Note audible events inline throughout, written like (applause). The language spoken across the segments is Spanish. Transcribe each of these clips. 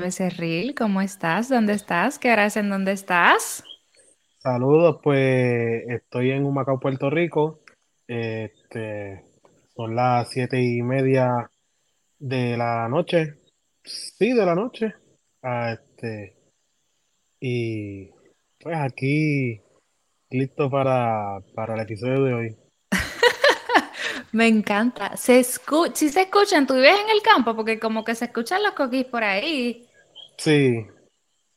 Becerril, ¿cómo estás? ¿Dónde estás? ¿Qué hora es en dónde estás? Saludos, pues estoy en Humacao, Puerto Rico. Este, son las siete y media de la noche. Sí, de la noche. Ah, este, y pues aquí listo para, para el episodio de hoy. (laughs) Me encanta. Se escucha, si se escuchan, tú vives en el campo, porque como que se escuchan los coquís por ahí. Sí,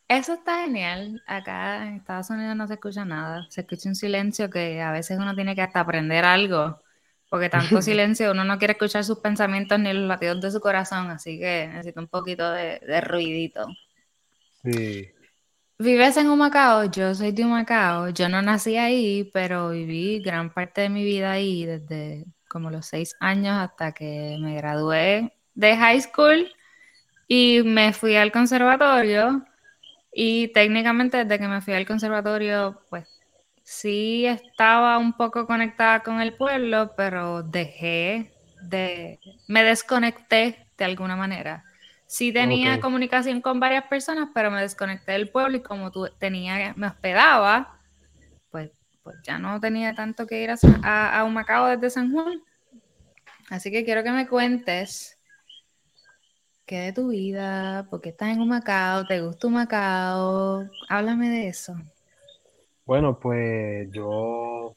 Eso está genial. Acá en Estados Unidos no se escucha nada. Se escucha un silencio que a veces uno tiene que hasta aprender algo. Porque tanto (laughs) silencio, uno no quiere escuchar sus pensamientos ni los latidos de su corazón, así que necesita un poquito de, de ruidito. sí. ¿Vives en Humacao? Yo soy de Humacao. Yo no nací ahí, pero viví gran parte de mi vida ahí, desde como los seis años hasta que me gradué de high school y me fui al conservatorio. Y técnicamente desde que me fui al conservatorio, pues sí estaba un poco conectada con el pueblo, pero dejé de, me desconecté de alguna manera. Sí tenía comunicación con varias personas, pero me desconecté del pueblo y como tú tenía, me hospedaba, pues, pues ya no tenía tanto que ir a, a, a Humacao desde San Juan. Así que quiero que me cuentes qué de tu vida, por qué estás en Humacao, te gusta Humacao, háblame de eso. Bueno, pues yo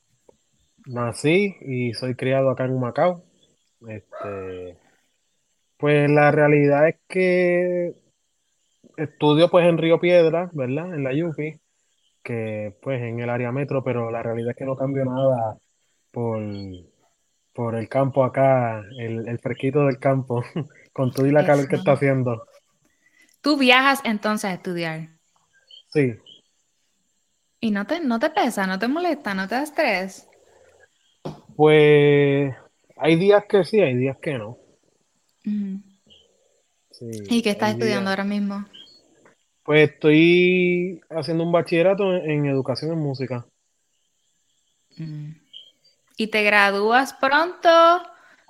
nací y soy criado acá en Humacao. Este, pues la realidad es que estudio pues en Río Piedra, ¿verdad? En la UPI, que pues en el área metro, pero la realidad es que no cambió nada por, por el campo acá, el, el fresquito del campo, (laughs) con todo y la calor que está haciendo. Tú viajas entonces a estudiar Sí, y no te, no te pesa, no te molesta, no te da estrés. pues hay días que sí, hay días que no. ¿Y qué estás estudiando días. ahora mismo? Pues estoy haciendo un bachillerato en, en educación en música. Mm. ¿Y te gradúas pronto?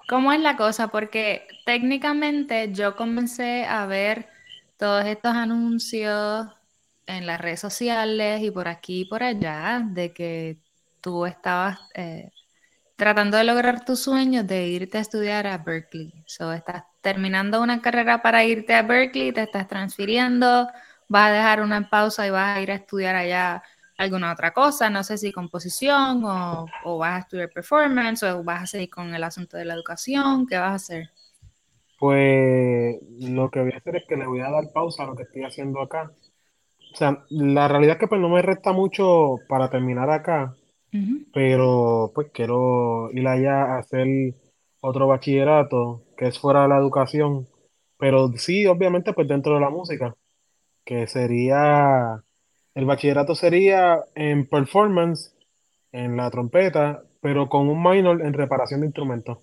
¿Cómo es la cosa? Porque técnicamente yo comencé a ver todos estos anuncios en las redes sociales y por aquí y por allá de que tú estabas eh, tratando de lograr tus sueños de irte a estudiar a Berkeley. So, estás terminando una carrera para irte a Berkeley, te estás transfiriendo, vas a dejar una pausa y vas a ir a estudiar allá alguna otra cosa, no sé si composición o, o vas a estudiar performance o vas a seguir con el asunto de la educación, ¿qué vas a hacer? Pues lo que voy a hacer es que le voy a dar pausa a lo que estoy haciendo acá. O sea, la realidad es que pues no me resta mucho para terminar acá, pero pues quiero ir allá a hacer otro bachillerato que es fuera de la educación, pero sí, obviamente pues dentro de la música, que sería, el bachillerato sería en performance, en la trompeta, pero con un minor en reparación de instrumentos.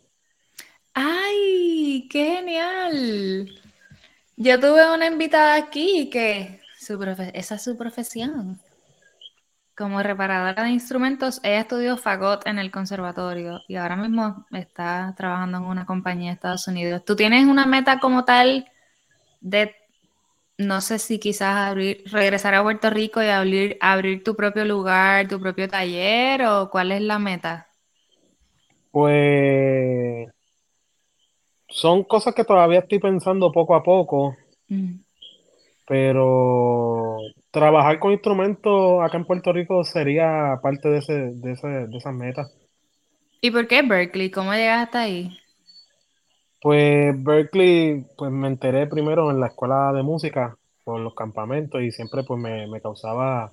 ¡Ay, qué genial! Yo tuve una invitada aquí que su esa es su profesión. Como reparadora de instrumentos, ella estudió fagot en el conservatorio y ahora mismo está trabajando en una compañía de Estados Unidos. ¿Tú tienes una meta como tal de, no sé si quizás abrir, regresar a Puerto Rico y abrir, abrir tu propio lugar, tu propio taller o cuál es la meta? Pues son cosas que todavía estoy pensando poco a poco, Mm. pero trabajar con instrumentos acá en Puerto Rico sería parte de, ese, de, ese, de esas metas. ¿Y por qué Berkeley? ¿Cómo llegas hasta ahí? Pues Berkeley, pues me enteré primero en la escuela de música por los campamentos y siempre pues me, me causaba,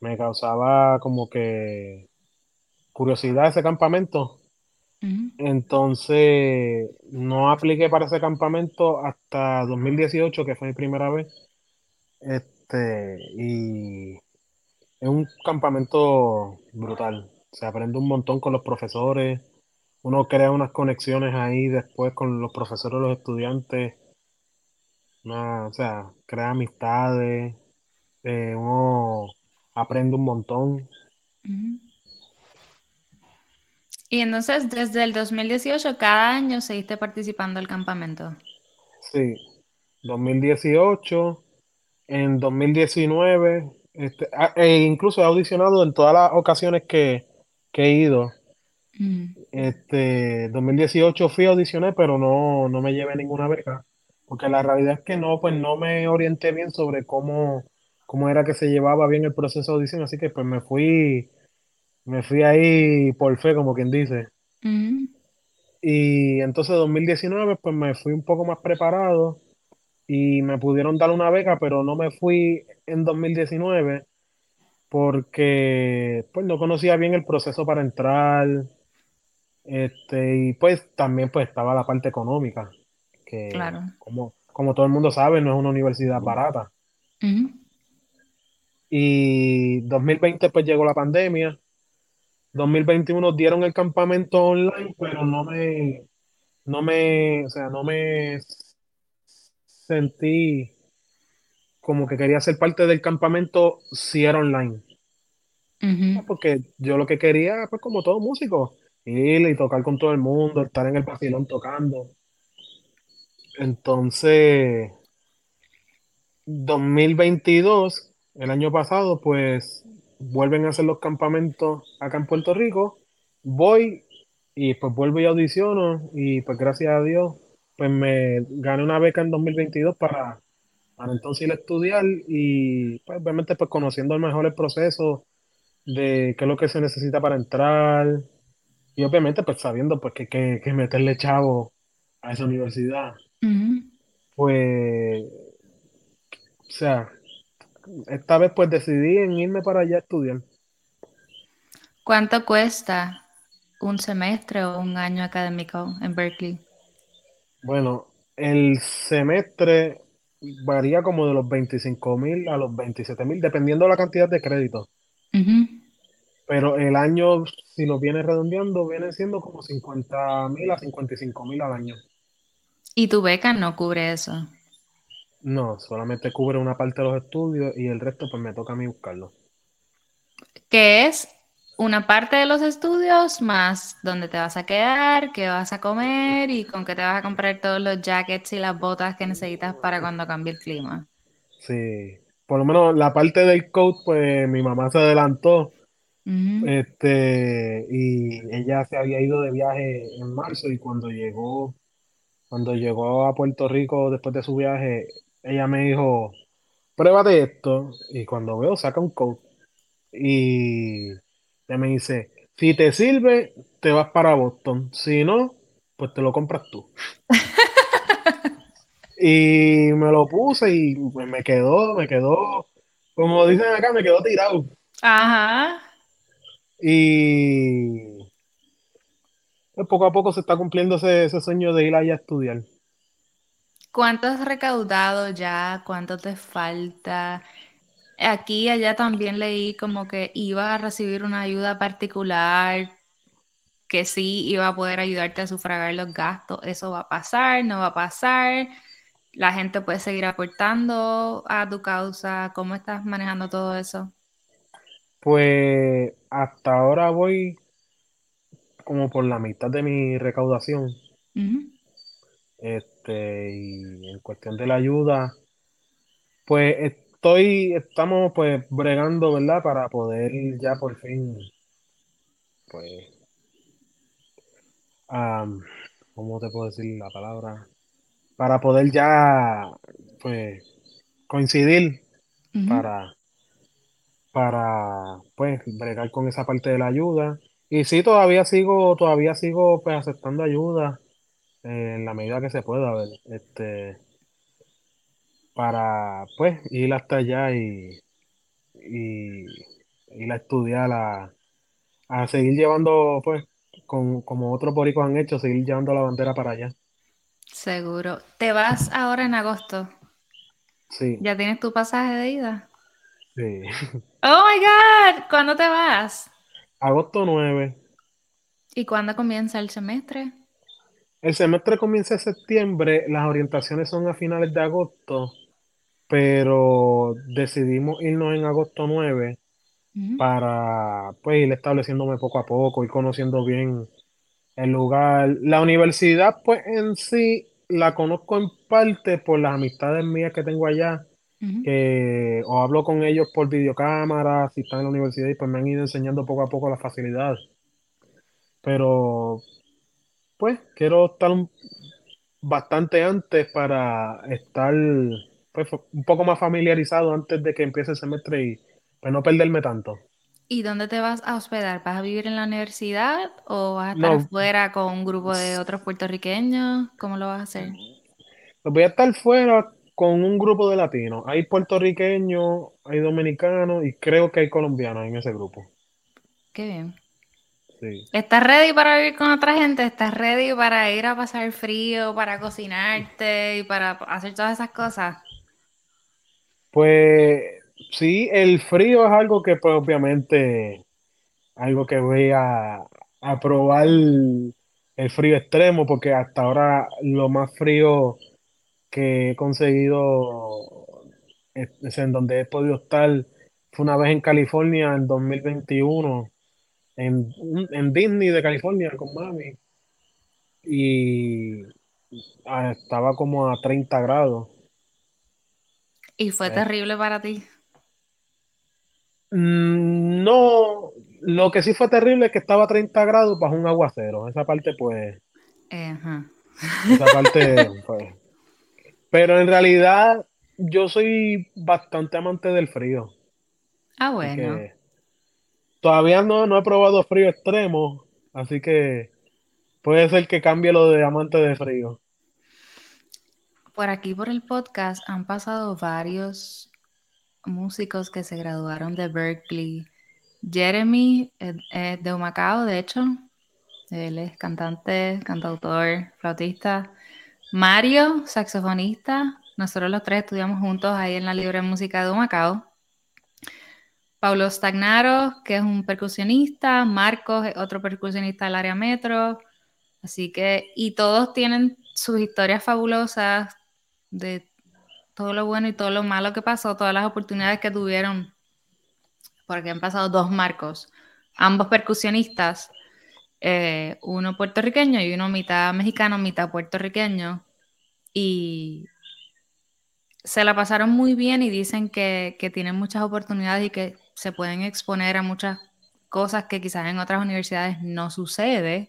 me causaba como que curiosidad ese campamento. Entonces no apliqué para ese campamento hasta 2018, que fue mi primera vez. Este, y es un campamento brutal. Se aprende un montón con los profesores. Uno crea unas conexiones ahí después con los profesores los estudiantes. Una- o sea, crea amistades. eh, uno aprende un montón. Y entonces, desde el 2018, cada año seguiste participando del campamento. Sí. 2018, en 2019, este, ah, e incluso he audicionado en todas las ocasiones que, que he ido. Mm, Este, 2018 fui a audicionar, pero no, no me llevé ninguna beca, porque la realidad es que no, pues no me orienté bien sobre cómo, cómo era que se llevaba bien el proceso de audición, así que pues me fui, me fui ahí por fe, como quien dice. mm, Y entonces 2019 pues me fui un poco más preparado y me pudieron dar una beca, pero no me fui en 2019 porque pues no conocía bien el proceso para entrar, este, y pues también pues estaba la parte económica, que claro. como, como todo el mundo sabe, no es una universidad barata. Ujú, Y 2020 pues llegó la pandemia, 2021 dieron el campamento online, pero no me, no me, o sea, no me sentí como que quería ser parte del campamento si era online. Porque yo lo que quería, pues como todo músico, ir y tocar con todo el mundo, estar en el vacilón tocando. Entonces, 2022, el año pasado, pues vuelven a hacer los campamentos acá en Puerto Rico. Voy y pues vuelvo y audiciono y pues gracias a Dios, pues me gané una beca en 2022 para, para entonces ir a estudiar y pues obviamente pues conociendo mejor el proceso de qué es lo que se necesita para entrar y obviamente pues sabiendo pues que, que, que meterle chavo a esa universidad. Pues, o sea, esta vez pues decidí en irme para allá a estudiar. ¿Cuánto cuesta un semestre o un año académico en Berkeley? Bueno, el semestre varía como de los veinticinco mil a los veintisiete mil, dependiendo de la cantidad de créditos. Pero el año, si lo vienes redondeando, viene siendo como cincuenta mil a cincuenta y cinco mil al año. Y tu beca no cubre eso. No, solamente cubre una parte de los estudios y el resto pues me toca a mí buscarlo. Que es una parte de los estudios más dónde te vas a quedar, qué vas a comer y con qué te vas a comprar todos los jackets y las botas que necesitas para cuando cambie el clima. Sí, por lo menos la parte del coach, pues mi mamá se adelantó Este, y ella se había ido de viaje en marzo y cuando llegó, cuando llegó a Puerto Rico después de su viaje, ella me dijo, pruébate esto. Y cuando veo, saca un coat y ella me dice, si te sirve, te vas para Boston. Si no, pues te lo compras tú. (laughs) Y me lo puse y me quedó, me quedó, como dicen acá, me quedó tirado. Ajá. Y pues, poco a poco se está cumpliendo ese, ese sueño de ir allá a estudiar. ¿Cuánto has recaudado ya? ¿Cuánto te falta? Aquí allá también leí como que iba a recibir una ayuda particular, que sí iba a poder ayudarte a sufragar los gastos. ¿Eso va a pasar? ¿No va a pasar? ¿La gente puede seguir aportando a tu causa? ¿Cómo estás manejando todo eso? Pues hasta ahora voy como por la mitad de mi recaudación. Este, y en cuestión de la ayuda, pues estoy, estamos pues bregando, ¿verdad? Para poder ya por fin, pues, am, ¿cómo te puedo decir la palabra? Para poder ya, pues, coincidir para, para, pues, bregar con esa parte de la ayuda. Y sí, todavía sigo, todavía sigo, pues, aceptando ayuda eh, en la medida que se pueda, ver, este, para, pues, ir hasta allá y, y ir a estudiar, a, a seguir llevando, pues, con, como otros boricos han hecho, seguir llevando la bandera para allá. Seguro. ¿Te vas ahora en agosto? Sí, ¿Ya tienes tu pasaje de ida? Sí. (laughs) Oh my God, ¿cuándo te vas? Agosto 9. ¿Y cuándo comienza el semestre? El semestre comienza en septiembre, las orientaciones son a finales de agosto, pero decidimos irnos en agosto 9 Ujú, para, pues, ir estableciéndome poco a poco, ir conociendo bien el lugar. La universidad, pues, en sí la conozco en parte por las amistades mías que tengo allá, O hablo con ellos por videocámara, si están en la universidad, y pues me han ido enseñando poco a poco las facilidades. Pero, pues, quiero estar un- bastante antes para estar pues, un poco más familiarizado antes de que empiece el semestre y pues, no perderme tanto. ¿Y dónde te vas a hospedar? ¿Vas a vivir en la universidad o vas a estar No, afuera con un grupo de otros puertorriqueños? ¿Cómo lo vas a hacer? pues voy a estar fuera con un grupo de latinos. Hay puertorriqueños, hay dominicanos y creo que hay colombianos en ese grupo. Qué bien. Sí. ¿Estás ready para vivir con otra gente? ¿Estás ready para ir a pasar frío, para cocinarte y para hacer todas esas cosas? Pues sí, el frío es algo que pues obviamente, algo que voy a, a probar el frío extremo, porque hasta ahora lo más frío que he conseguido es, en donde he podido estar fue una vez en California en 2021, en, en Disney de California con mami, y ah, estaba como a 30 grados. Y fue Eh, terrible para ti. Mm, No, lo que sí fue terrible es que estaba a 30 grados bajo un aguacero. Esa parte, pues, ajá. esa parte, (laughs) pues. Pero en realidad, yo soy bastante amante del frío. Ah, bueno. todavía no, no he probado frío extremo. Así que puede ser que cambie lo de amante de frío. Por aquí, por el podcast, han pasado varios músicos que se graduaron de Berkeley. Jeremy es es de Humacao, de hecho. Él es cantante, cantautor, flautista. Mario, saxofonista. Nosotros los tres estudiamos juntos ahí en la Libre Música de Humacao. Paulo Stagnaro, que es un percusionista. Marcos otro percusionista del área metro. Así que, y todos tienen sus historias fabulosas de todo lo bueno y todo lo malo que pasó, todas las oportunidades que tuvieron, porque han pasado dos Marcos, ambos percusionistas, eh, uno puertorriqueño y uno mitad mexicano, mitad puertorriqueño, y se la pasaron muy bien y dicen que, que tienen muchas oportunidades y que se pueden exponer a muchas cosas que quizás en otras universidades no sucede,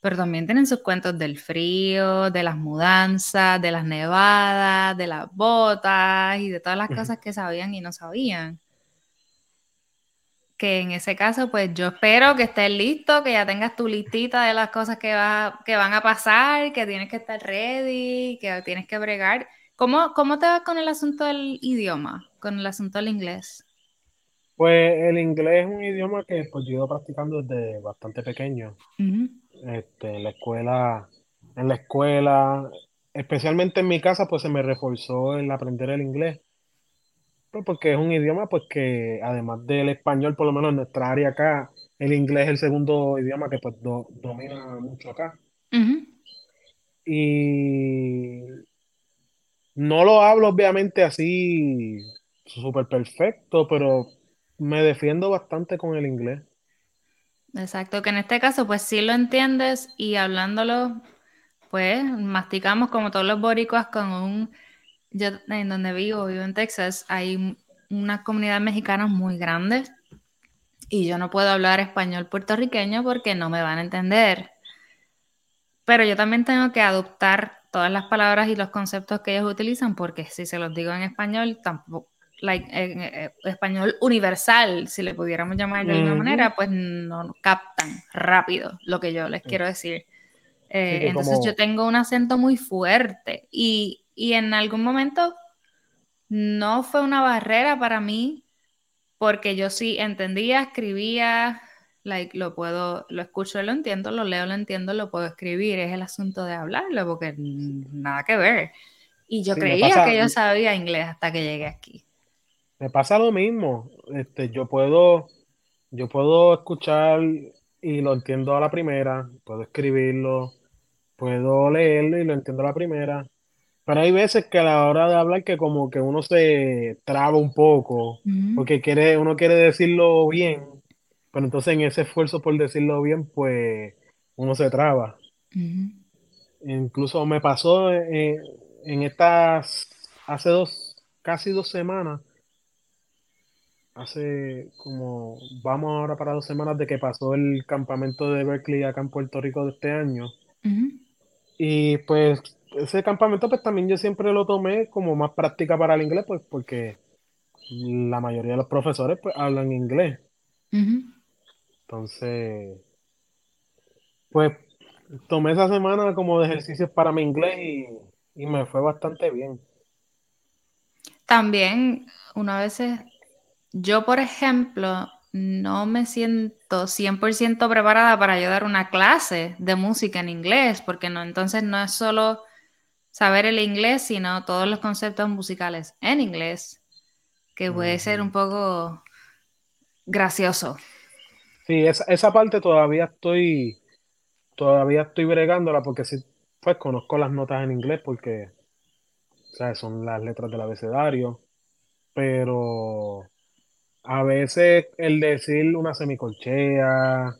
pero también tienen sus cuentos del frío, de las mudanzas, de las nevadas, de las botas y de todas las cosas que sabían y no sabían. Que en ese caso, pues yo espero que estés listo, que ya tengas tu listita de las cosas que, va, que van a pasar, que tienes que estar ready, que tienes que bregar. ¿Cómo, ¿Cómo te va con el asunto del idioma, con el asunto del inglés? Pues el inglés es un idioma que pues, yo he ido practicando desde bastante pequeño. Este, en la escuela, en la escuela, especialmente en mi casa, pues se me reforzó el aprender el inglés. Pues porque es un idioma, pues que además del español, por lo menos en nuestra área acá, el inglés es el segundo idioma que pues do- domina mucho acá. ujú. Y no lo hablo obviamente así súper perfecto, pero me defiendo bastante con el inglés. Exacto, que en este caso pues sí lo entiendes y hablándolo pues masticamos como todos los boricuas con un, yo en donde vivo, vivo en Texas, hay una comunidad mexicana muy grande y yo no puedo hablar español puertorriqueño porque no me van a entender. Pero yo también tengo que adoptar todas las palabras y los conceptos que ellos utilizan porque si se los digo en español, tampoco, like, en, eh, español universal, si le pudiéramos llamar de alguna Ujú. manera, pues no captan rápido lo que yo les quiero decir. Eh, entonces como- yo tengo un acento muy fuerte y, y en algún momento no fue una barrera para mí porque yo sí entendía, escribía, like, lo puedo, lo escucho, lo entiendo, lo leo, lo entiendo, lo puedo escribir, es el asunto de hablarlo porque nada que ver. Y yo Sí, creía pasa- que yo sabía inglés hasta que llegué aquí. Me pasa lo mismo. Este, yo puedo, yo puedo escuchar y lo entiendo a la primera, puedo escribirlo, puedo leerlo y lo entiendo a la primera. Pero hay veces que a la hora de hablar que como que uno se traba un poco, porque quiere, uno quiere decirlo bien, pero entonces en ese esfuerzo por decirlo bien, pues uno se traba. Incluso me pasó eh, en estas, hace dos, casi dos semanas, hace como, vamos ahora para dos semanas de que pasó el campamento de Berkeley acá en Puerto Rico de este año. Y pues ese campamento pues también yo siempre lo tomé como más práctica para el inglés, pues porque la mayoría de los profesores pues hablan inglés. Entonces, pues tomé esa semana como de ejercicios para mi inglés y, y me fue bastante bien. También, una vez, yo por ejemplo, no me siento 100% preparada para yo dar una clase de música en inglés, porque no, entonces no es solo saber el inglés, sino todos los conceptos musicales en inglés, que puede ser un poco gracioso. Sí, esa, esa parte todavía estoy, todavía estoy bregándola porque sí, pues conozco las notas en inglés porque, o sea, son las letras del abecedario, pero a veces el decir una semicorchea,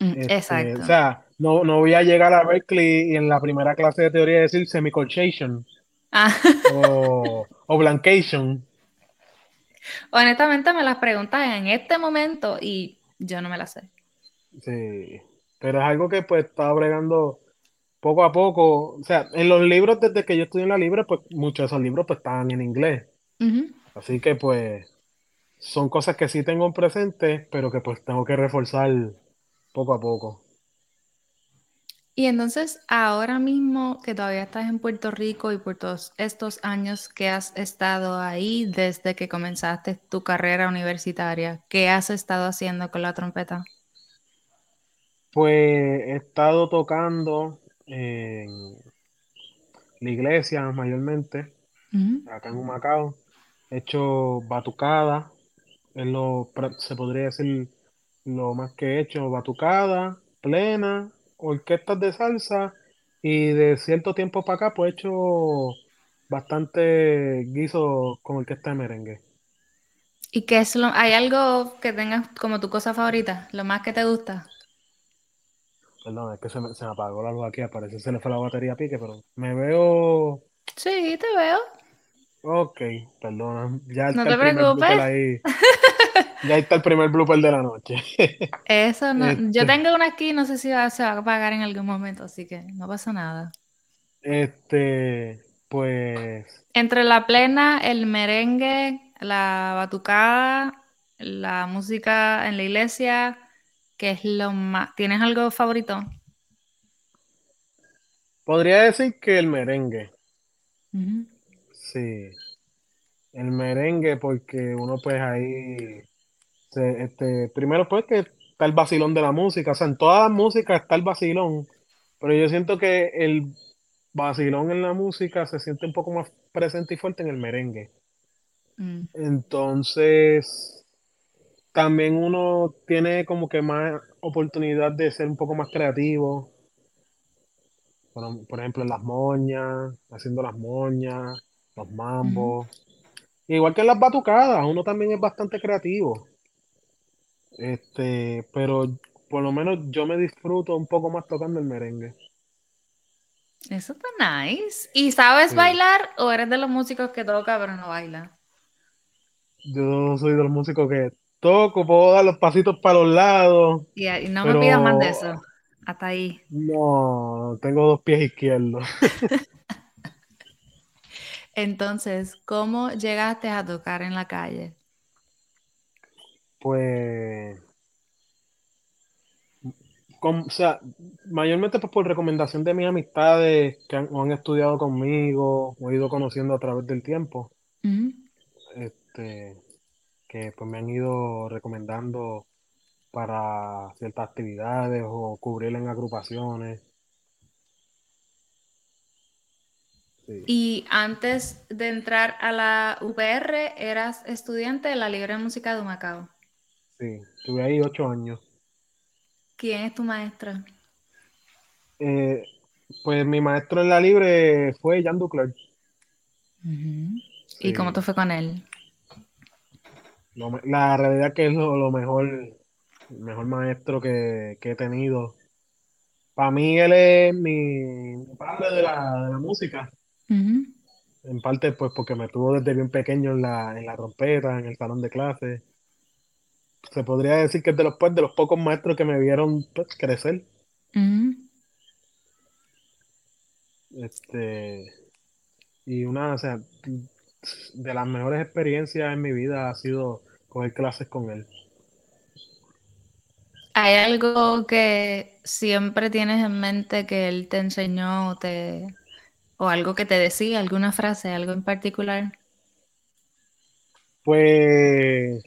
Mm, este, o exacto. sea, no, no voy a llegar a Berkeley y en la primera clase de teoría decir semicolchation Ah, o, o blancation, honestamente me las preguntas en este momento y yo no me las sé. sí, pero es algo que pues estaba bregando poco a poco, o sea, en los libros desde que yo estudié en la libre, pues muchos de esos libros pues estaban en inglés, así que pues son cosas que sí tengo presente, pero que pues tengo que reforzar poco a poco. Y entonces, ahora mismo que todavía estás en Puerto Rico y por todos estos años que has estado ahí desde que comenzaste tu carrera universitaria, ¿qué has estado haciendo con la trompeta? Pues he estado tocando en la iglesia mayormente, acá en Humacao, he hecho batucada, es lo, se podría decir lo más que he hecho, batucada, plena, orquestas de salsa y de cierto tiempo para acá pues he hecho bastante guiso con orquesta de merengue. ¿Y qué es lo, hay algo que tengas como tu cosa favorita, lo más que te gusta? Perdón, es que se me, se me apagó la luz aquí, parece que se le fue la batería a pique, pero me veo... Sí, te veo. Ok, perdona, ya No te preocupes. ahí, (laughs) ya está el primer blooper de la noche. Eso no, yo Este, tengo una aquí, no sé si va- se va a apagar en algún momento, así que no pasa nada. este, pues Entre la plena, el merengue, la batucada, la música en la iglesia, ¿qué es lo más? ¿Tienes algo favorito? podría decir que el merengue, sí, el merengue porque uno pues ahí, se- este, primero pues que está el vacilón de la música, o sea, en todas las músicas está el vacilón, pero yo siento que el vacilón en la música se siente un poco más presente y fuerte en el merengue. mm, Entonces, también uno tiene como que más oportunidad de ser un poco más creativo. Por, por ejemplo, en las moñas, haciendo las moñas, los mambos. Igual que en las batucadas, uno también es bastante creativo. Este, pero por lo menos yo me disfruto un poco más tocando el merengue. Eso está nice. ¿Y sabes Sí. bailar o eres de los músicos que toca pero no baila? Yo soy de los músicos que toco, puedo dar los pasitos para los lados, Y, no me pidas más de eso. Hasta ahí. no, tengo dos pies izquierdos. (laughs) Entonces, ¿cómo llegaste a tocar en la calle? Pues con- o sea, mayormente pues por recomendación de mis amistades que han, o han estudiado conmigo o he ido conociendo a través del tiempo, este, que pues me han ido recomendando para ciertas actividades o cubrir en agrupaciones. Sí, Y antes de entrar a la UPR, eras estudiante de la Libre de Música de Humacao. Sí, estuve ahí ocho años. ¿Quién es tu maestra? Eh, pues mi maestro en la libre fue Jan Duclerc. Ujú. ¿Y cómo te fue con él? la realidad que es lo, lo mejor, el mejor maestro que, que he tenido para mí él es mi, padre de la, de la música. Ujú, En parte, pues, porque me tuvo desde bien pequeño en la, en la trompeta, en el salón de clases. Se podría decir que es de los, pues, de los pocos maestros que me vieron pues, crecer. Este, y una, o sea, de las mejores experiencias en mi vida ha sido coger clases con él. ¿Hay algo que siempre tienes en mente que él te enseñó o, te, o algo que te decía, alguna frase, algo en particular? Pues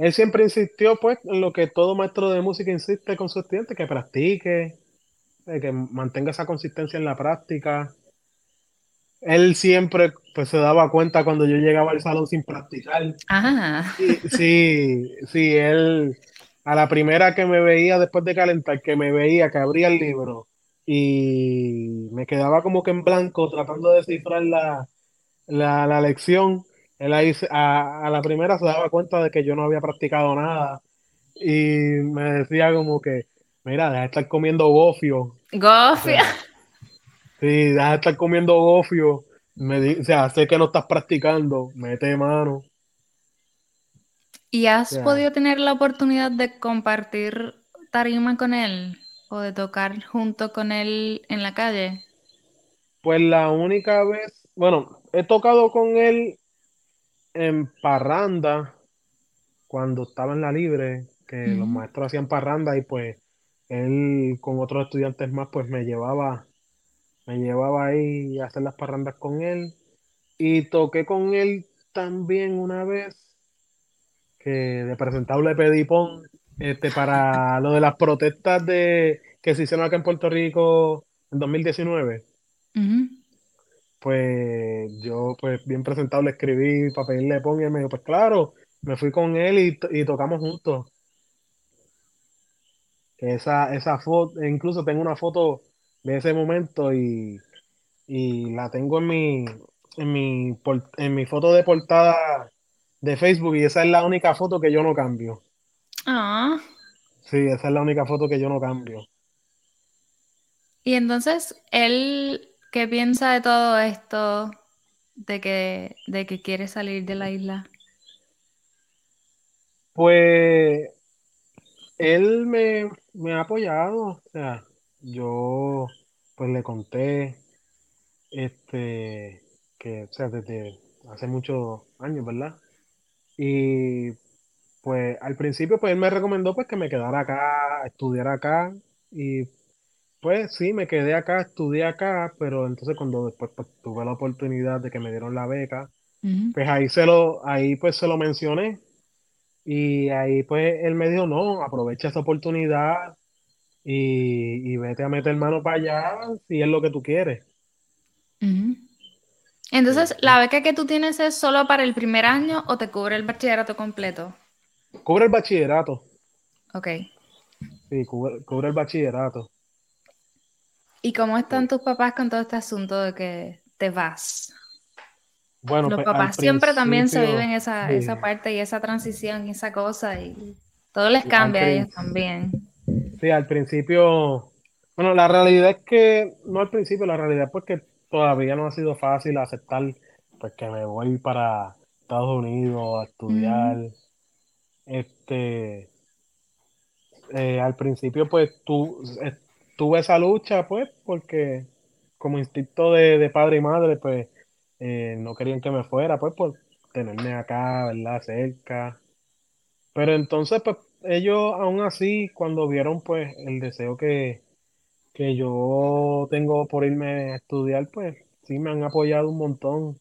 él siempre insistió, pues, en lo que todo maestro de música insiste con su estudiante, que practique, eh, que mantenga esa consistencia en la práctica. Él siempre, pues, se daba cuenta cuando yo llegaba al salón sin practicar. Ah, Sí, sí, sí, él a la primera que me veía después de calentar, que me veía que abría el libro y me quedaba como que en blanco tratando de descifrar la, la, la lección, él ahí a, a la primera se daba cuenta de que yo no había practicado nada y me decía como que, mira, deja de estar comiendo gofio, o Gofia. sea, sí, deja de estar comiendo gofio, me di- o sea, sé que no estás practicando, mete mano, ¿Y has podido tener la oportunidad de compartir tarima con él o de tocar junto con él en la calle? Pues la única vez, bueno, he tocado con él en parranda cuando estaba en la libre, que los maestros hacían parranda y pues él con otros estudiantes más pues me llevaba, me llevaba ahí a hacer las parrandas con él y toqué con él también una vez que de presentable pedí pon este para lo de las protestas de que se hicieron acá en Puerto Rico en 2019. ujú. Pues yo, pues bien presentable, escribí para pedirle pon y él me dijo, pues claro, me fui con él y, y tocamos juntos. Esa, esa foto, incluso tengo una foto de ese momento y, y la tengo en mi, en mi, por- en mi foto de portada de Facebook y esa es la única foto que yo no cambio. Ah, Sí, esa es la única foto que yo no cambio. y entonces, ¿él qué piensa de todo esto de que, de que quiere salir de la isla? Pues él me, me ha apoyado, o sea, yo pues le conté. este, que, o sea, desde hace muchos años, ¿verdad? Y pues al principio, pues él me recomendó pues que me quedara acá, estudiara acá, y pues sí, me quedé acá, estudié acá, pero entonces cuando después pues, tuve la oportunidad de que me dieron la beca, pues ahí se lo, ahí pues se lo mencioné, y ahí pues él me dijo, no, aprovecha esa oportunidad y, y vete a meter mano para allá si es lo que tú quieres. Entonces, ¿la beca que tú tienes es solo para el primer año o te cubre el bachillerato completo? Cubre el bachillerato. Ok. Sí, cubre, cubre el bachillerato. ¿Y cómo están tus papás con todo este asunto de que te vas? Bueno, Los pues papás siempre también se viven esa, sí, esa parte y esa transición y esa cosa y todo les cambia a ellos también. sí, al principio, bueno, la realidad es que, no al principio, la realidad es porque todavía no ha sido fácil aceptar pues que me voy para Estados Unidos a estudiar. Este, eh, al principio pues eh, tuve esa lucha pues porque como instinto de, de padre y madre pues eh, no querían que me fuera pues por tenerme acá, ¿verdad? Cerca. Pero entonces, pues, ellos aún así, cuando vieron, pues, el deseo que, que yo tengo por irme a estudiar, pues, sí me han apoyado un montón.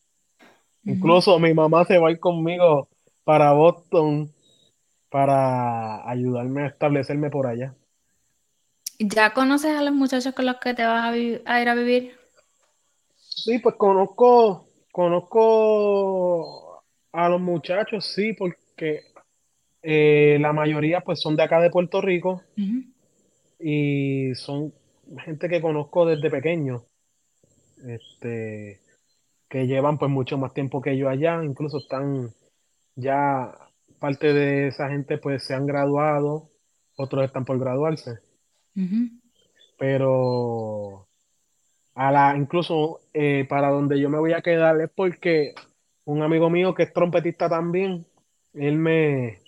Incluso mi mamá se va a ir conmigo para Boston para ayudarme a establecerme por allá. ¿Ya conoces a los muchachos con los que te vas a, ir a vivir? Sí, pues conozco, conozco a los muchachos, sí, porque eh, la mayoría, pues, son de acá de Puerto Rico y son gente que conozco desde pequeño. este, que llevan pues mucho más tiempo que yo allá, incluso están ya, parte de esa gente pues se han graduado, otros están por graduarse. Pero a la, incluso eh, para donde yo me voy a quedar es porque un amigo mío que es trompetista también, él me,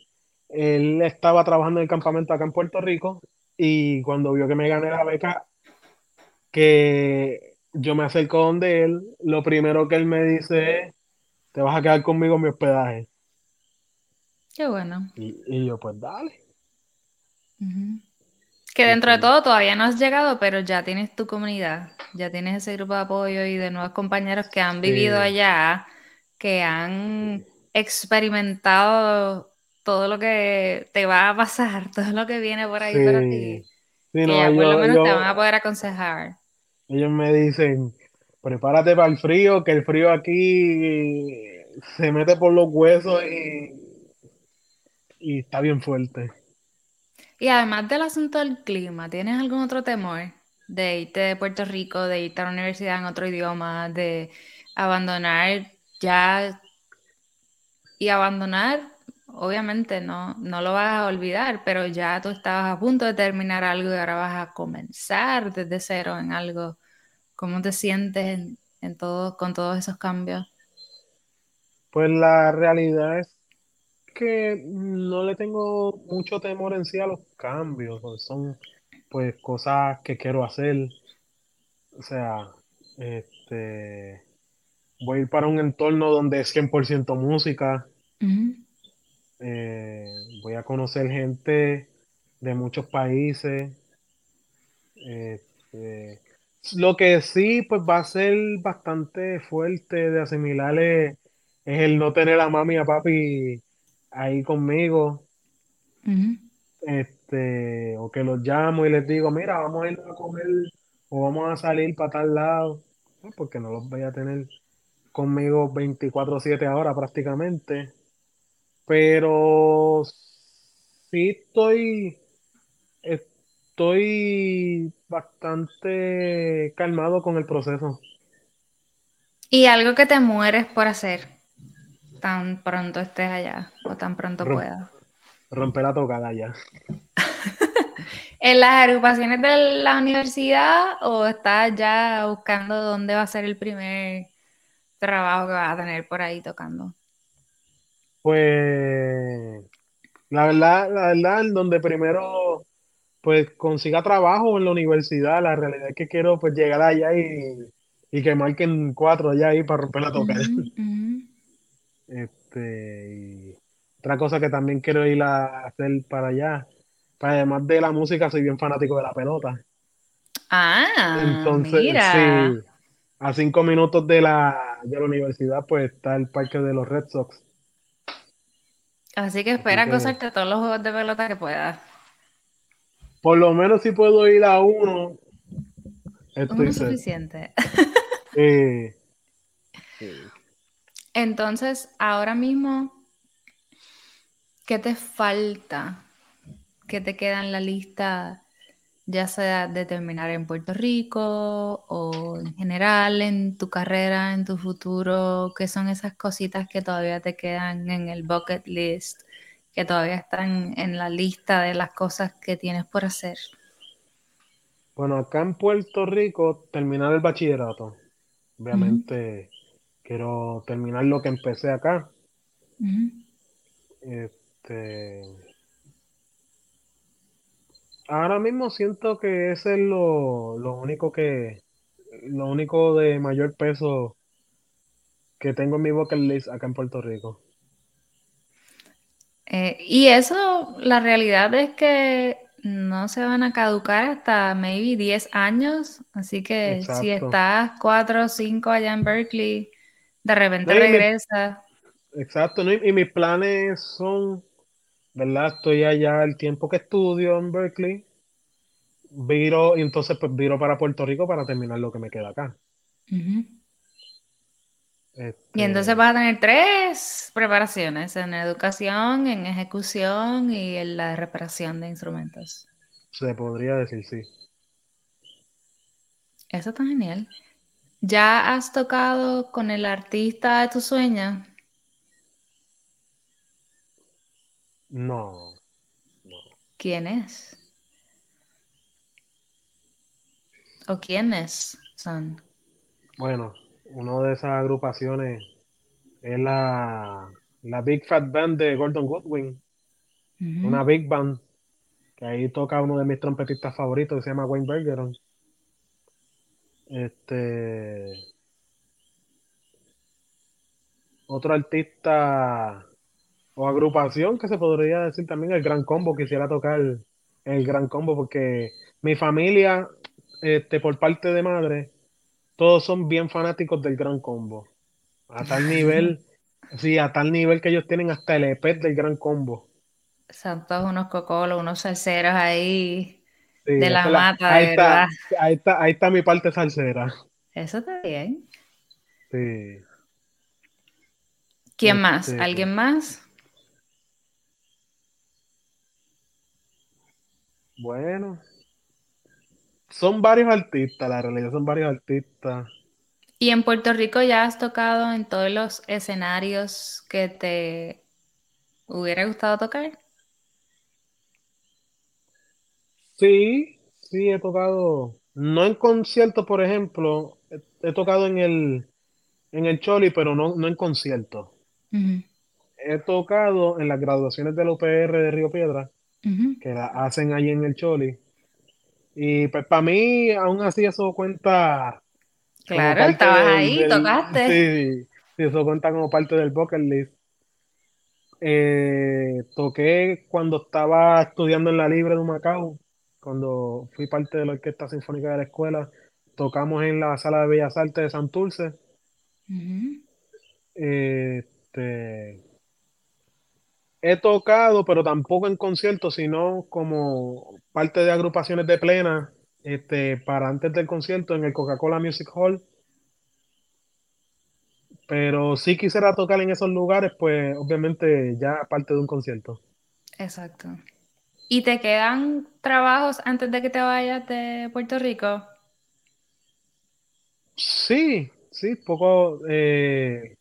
él estaba trabajando en el campamento acá en Puerto Rico y cuando vio que me gané la beca, que yo me acerco donde él, lo primero que él me dice es, te vas a quedar conmigo en mi hospedaje. Qué bueno. Y, y yo, pues dale. Ujú. Que dentro de todo todavía no has llegado, pero ya tienes tu comunidad, ya tienes ese grupo de apoyo y de nuevos compañeros que han vivido Sí. allá, que han experimentado todo lo que te va a pasar, (laughs) todo lo que viene por ahí para ti, Sí, sí, que no, por lo yo- menos te van a poder aconsejar. ellos me dicen, prepárate para el frío, que el frío aquí se mete por los huesos y, y está bien fuerte. Y además del asunto del clima, ¿tienes algún otro temor de irte de Puerto Rico, de irte a la universidad en otro idioma, de abandonar ya y abandonar? Obviamente no, no lo vas a olvidar, pero ya tú estabas a punto de terminar algo y ahora vas a comenzar desde cero en algo. ¿Cómo te sientes en, en con todos esos cambios? Pues la realidad es que no le tengo mucho temor en sí a los cambios, son pues cosas que quiero hacer. O sea, este, voy a ir para un entorno donde es 100% música. Eh, voy a conocer gente de muchos países. este, lo que sí, pues va a ser bastante fuerte de asimilar es, es el no tener a mami y a papi ahí conmigo. Este, o que los llamo y les digo, mira, vamos a ir a comer o vamos a salir para tal lado, porque no los voy a tener conmigo 24/7 ahora prácticamente. Pero sí estoy, estoy bastante calmado con el proceso. Y algo que te mueres por hacer tan pronto estés allá o tan pronto Rom- puedas. Romper la tocada ya. (laughs) ¿En las agrupaciones de la universidad o estás ya buscando dónde va a ser el primer trabajo que vas a tener por ahí tocando? Pues la verdad, la verdad, en donde primero pues consiga trabajo en la universidad, la realidad es que quiero pues llegar allá y, y que marquen cuatro allá ahí para romper la tocada. Ujú. Este, y otra cosa que también quiero ir a hacer para allá, pues, además de la música, soy bien fanático de la pelota. Ah, Entonces, mira. sí, a cinco minutos de la, de la universidad, pues está el parque de los Red Sox. Así que espera que- gozarte todos los juegos de pelota que puedas. Por lo menos si puedo ir a uno, estoy Uno set. suficiente. Eh, Entonces, ahora mismo, ¿qué te falta? ¿Qué te queda en la lista, ya sea de terminar en Puerto Rico o en general en tu carrera, en tu futuro? ¿Qué son esas cositas que todavía te quedan en el bucket list, que todavía están en la lista de las cosas que tienes por hacer? Bueno, acá en Puerto Rico, terminar el bachillerato. Obviamente, quiero terminar lo que empecé acá. Este, ahora mismo siento que ese es lo, lo único que, lo único de mayor peso que tengo en mi bucket list acá en Puerto Rico. Eh, y eso, la realidad es que no se van a caducar hasta maybe 10 años, así que si estás 4 o 5 allá en Berkeley, de repente No, y mi- regresas. Exacto, ¿no? Y, y mis planes son, ¿verdad? Estoy allá el tiempo que estudio en Berkeley, viro, y entonces pues viro para Puerto Rico para terminar lo que me queda acá. Ujú. Este, Y entonces vas a tener tres preparaciones, en educación, en ejecución y en la reparación de instrumentos. se podría decir, sí. Eso está genial. ¿Ya has tocado con el artista de tu sueño? No, ¿Quién es? ¿O quiénes son? Bueno, una de esas agrupaciones es la, la Big Fat Band de Gordon Goodwin, una big band, que ahí toca uno de mis trompetistas favoritos que se llama Wayne Bergeron. Este, otro artista o agrupación que se podría decir también el Gran Combo, quisiera tocar el Gran Combo porque mi familia, este, por parte de madre, todos son bien fanáticos del Gran Combo. A tal (laughs) nivel, sí, a tal nivel que ellos tienen hasta el EP del Gran Combo. Son todos unos cocolos, unos salseros ahí Sí, de la mata, ahí de está, verdad. ahí está, ahí está mi parte salsera. Eso está bien. Sí. ¿Quién más? Este, ¿Alguien más? Bueno, son varios artistas, la realidad son varios artistas. Y en Puerto Rico ya has tocado en todos los escenarios que te hubiera gustado tocar. Sí, sí, he tocado, no en concierto, por ejemplo, he, he tocado en el, en el Choli, pero no, no en concierto. Ujú, He tocado en las graduaciones de la UPR de Río Piedra, que la hacen ahí en el Choli. Y pues para mí, aún así, eso cuenta Claro, estabas del, ahí, del- tocaste. sí, sí, eso cuenta como parte del bucket list. Eh, toqué cuando estaba estudiando en la Libre de Macao, cuando fui parte de la Orquesta Sinfónica de la escuela, tocamos en la Sala de Bellas Artes de Santurce. Ujú, Este, he tocado, pero tampoco en conciertos, sino como parte de agrupaciones de plena, este, para antes del concierto en el Coca-Cola Music Hall. Pero si quisiera tocar en esos lugares, pues obviamente ya parte de un concierto. Exacto. ¿Y te quedan trabajos antes de que te vayas de Puerto Rico? Sí, sí, poco eh,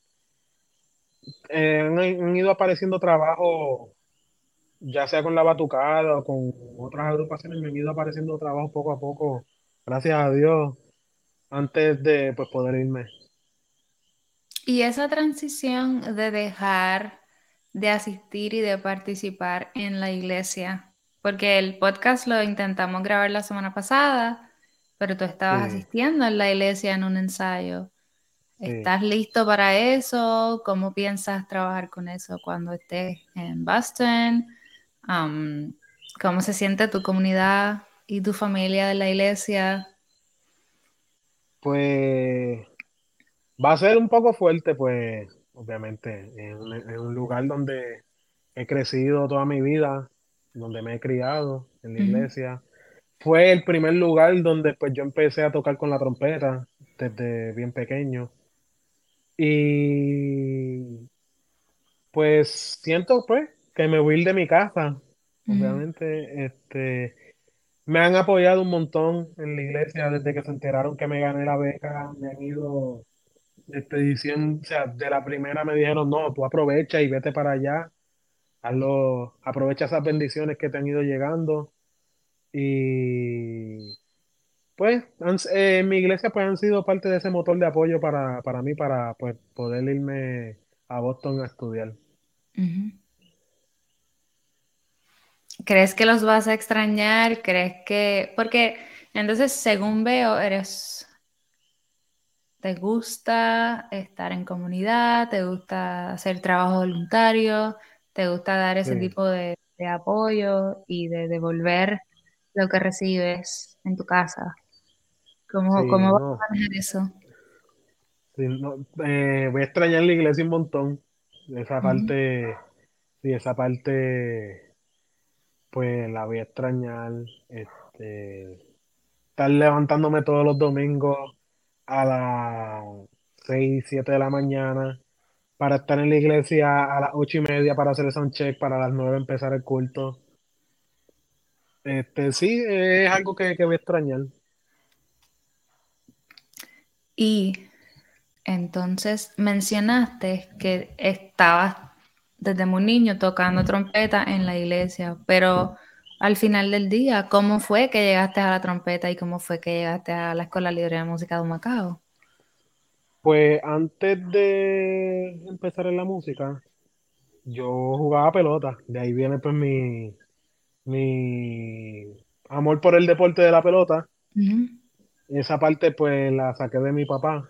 eh, han, han ido apareciendo trabajos, ya sea con la Batucada o con otras agrupaciones, me han ido apareciendo trabajos poco a poco, gracias a Dios, antes de pues poder irme. Y esa transición de dejar de asistir y de participar en la iglesia, porque el podcast lo intentamos grabar la semana pasada, pero tú estabas Sí, asistiendo en la iglesia en un ensayo. sí. ¿Estás listo para eso? ¿Cómo piensas trabajar con eso cuando estés en Boston? Um, ¿cómo se siente tu comunidad y tu familia de la iglesia? Pues va a ser un poco fuerte, pues obviamente, en en un lugar donde he crecido toda mi vida, donde me he criado, en la iglesia. Fue el primer lugar donde pues yo empecé a tocar con la trompeta desde bien pequeño. Y pues siento pues que me voy a ir de mi casa. Obviamente, este, me han apoyado un montón en la iglesia desde que se enteraron que me gané la beca. Me han ido este, diciendo, o sea, de la primera me dijeron, no, tú aprovecha y vete para allá. Hazlo, aprovecha esas bendiciones que te han ido llegando. Y Pues eh, mi iglesia pues han sido parte de ese motor de apoyo para, para mí para pues poder irme a Boston a estudiar. ¿Crees que los vas a extrañar? ¿Crees que...? Porque entonces, según veo, eres... ¿Te gusta estar en comunidad? ¿Te gusta hacer trabajo voluntario? ¿Te gusta dar ese Sí, tipo de, de apoyo y de devolver lo que recibes en tu casa? ¿Cómo, sí, cómo vas no, a manejar eso? sí, no, eh, voy a extrañar la iglesia un montón. Esa parte, sí, esa parte pues la voy a extrañar. Este, estar levantándome todos los domingos a las 6 7 de la mañana para estar en la iglesia a las ocho y media para hacer el soundcheck, para las 9 empezar el culto. Este, sí, es algo que, que voy a extrañar. Y entonces mencionaste que estabas desde muy niño tocando trompeta en la iglesia, pero al final del día, ¿cómo fue que llegaste a la trompeta y cómo fue que llegaste a la Escuela Libre de Música de Macao? Pues antes de empezar en la música, yo jugaba pelota. De ahí viene pues mi, mi amor por el deporte de la pelota. Esa parte pues la saqué de mi papá.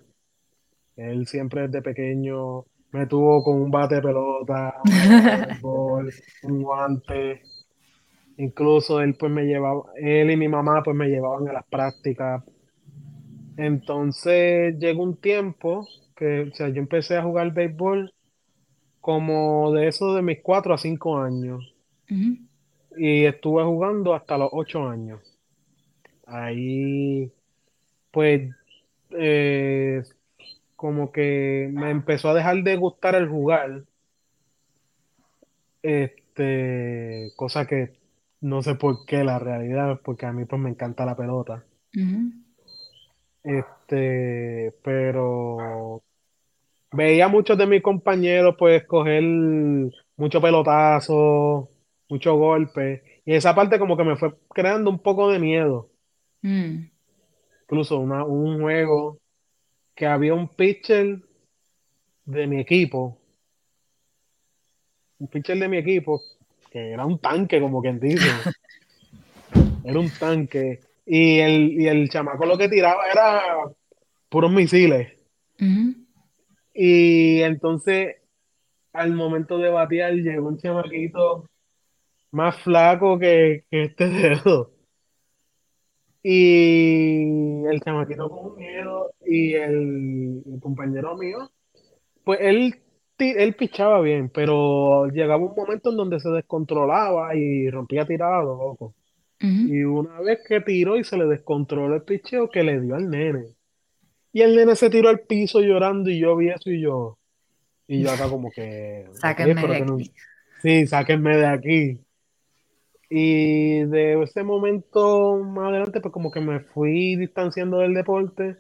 Él siempre desde pequeño me tuvo con un bate de pelota, de (laughs) béisbol, un guante. Incluso él pues me llevaba, él y mi mamá pues me llevaban a las prácticas. Entonces llegó un tiempo que, o sea, yo empecé a jugar béisbol como de eso de mis cuatro a cinco años. Ujú. Y estuve jugando hasta los ocho años. Ahí, pues, eh, como que me empezó a dejar de gustar el jugar. Este, cosa que no sé por qué la realidad, porque a mí pues me encanta la pelota. Ujú. Este, pero veía a muchos de mis compañeros pues coger mucho pelotazo, mucho golpe. Y esa parte como que me fue creando un poco de miedo. Mm. Incluso una- un juego que había un pitcher de mi equipo, un pitcher de mi equipo, que era un tanque, como quien dice. (laughs) Era un tanque. Y el, y el chamaco lo que tiraba era puros misiles. Y entonces, al momento de batear, llegó un chamaquito más flaco que, que este dedo. Y el chamaquito con miedo y el, el compañero mío, pues él, él pichaba bien, pero llegaba un momento en donde se descontrolaba y rompía tirada lo loco. Y una vez que tiró y se le descontroló el picheo que le dio al nene. Y el nene se tiró al piso llorando y yo vi eso y yo, y yo acá como que, (laughs) Sáquenme de no, sí, sáquenme de aquí. Y de ese momento más adelante, pues como que me fui distanciando del deporte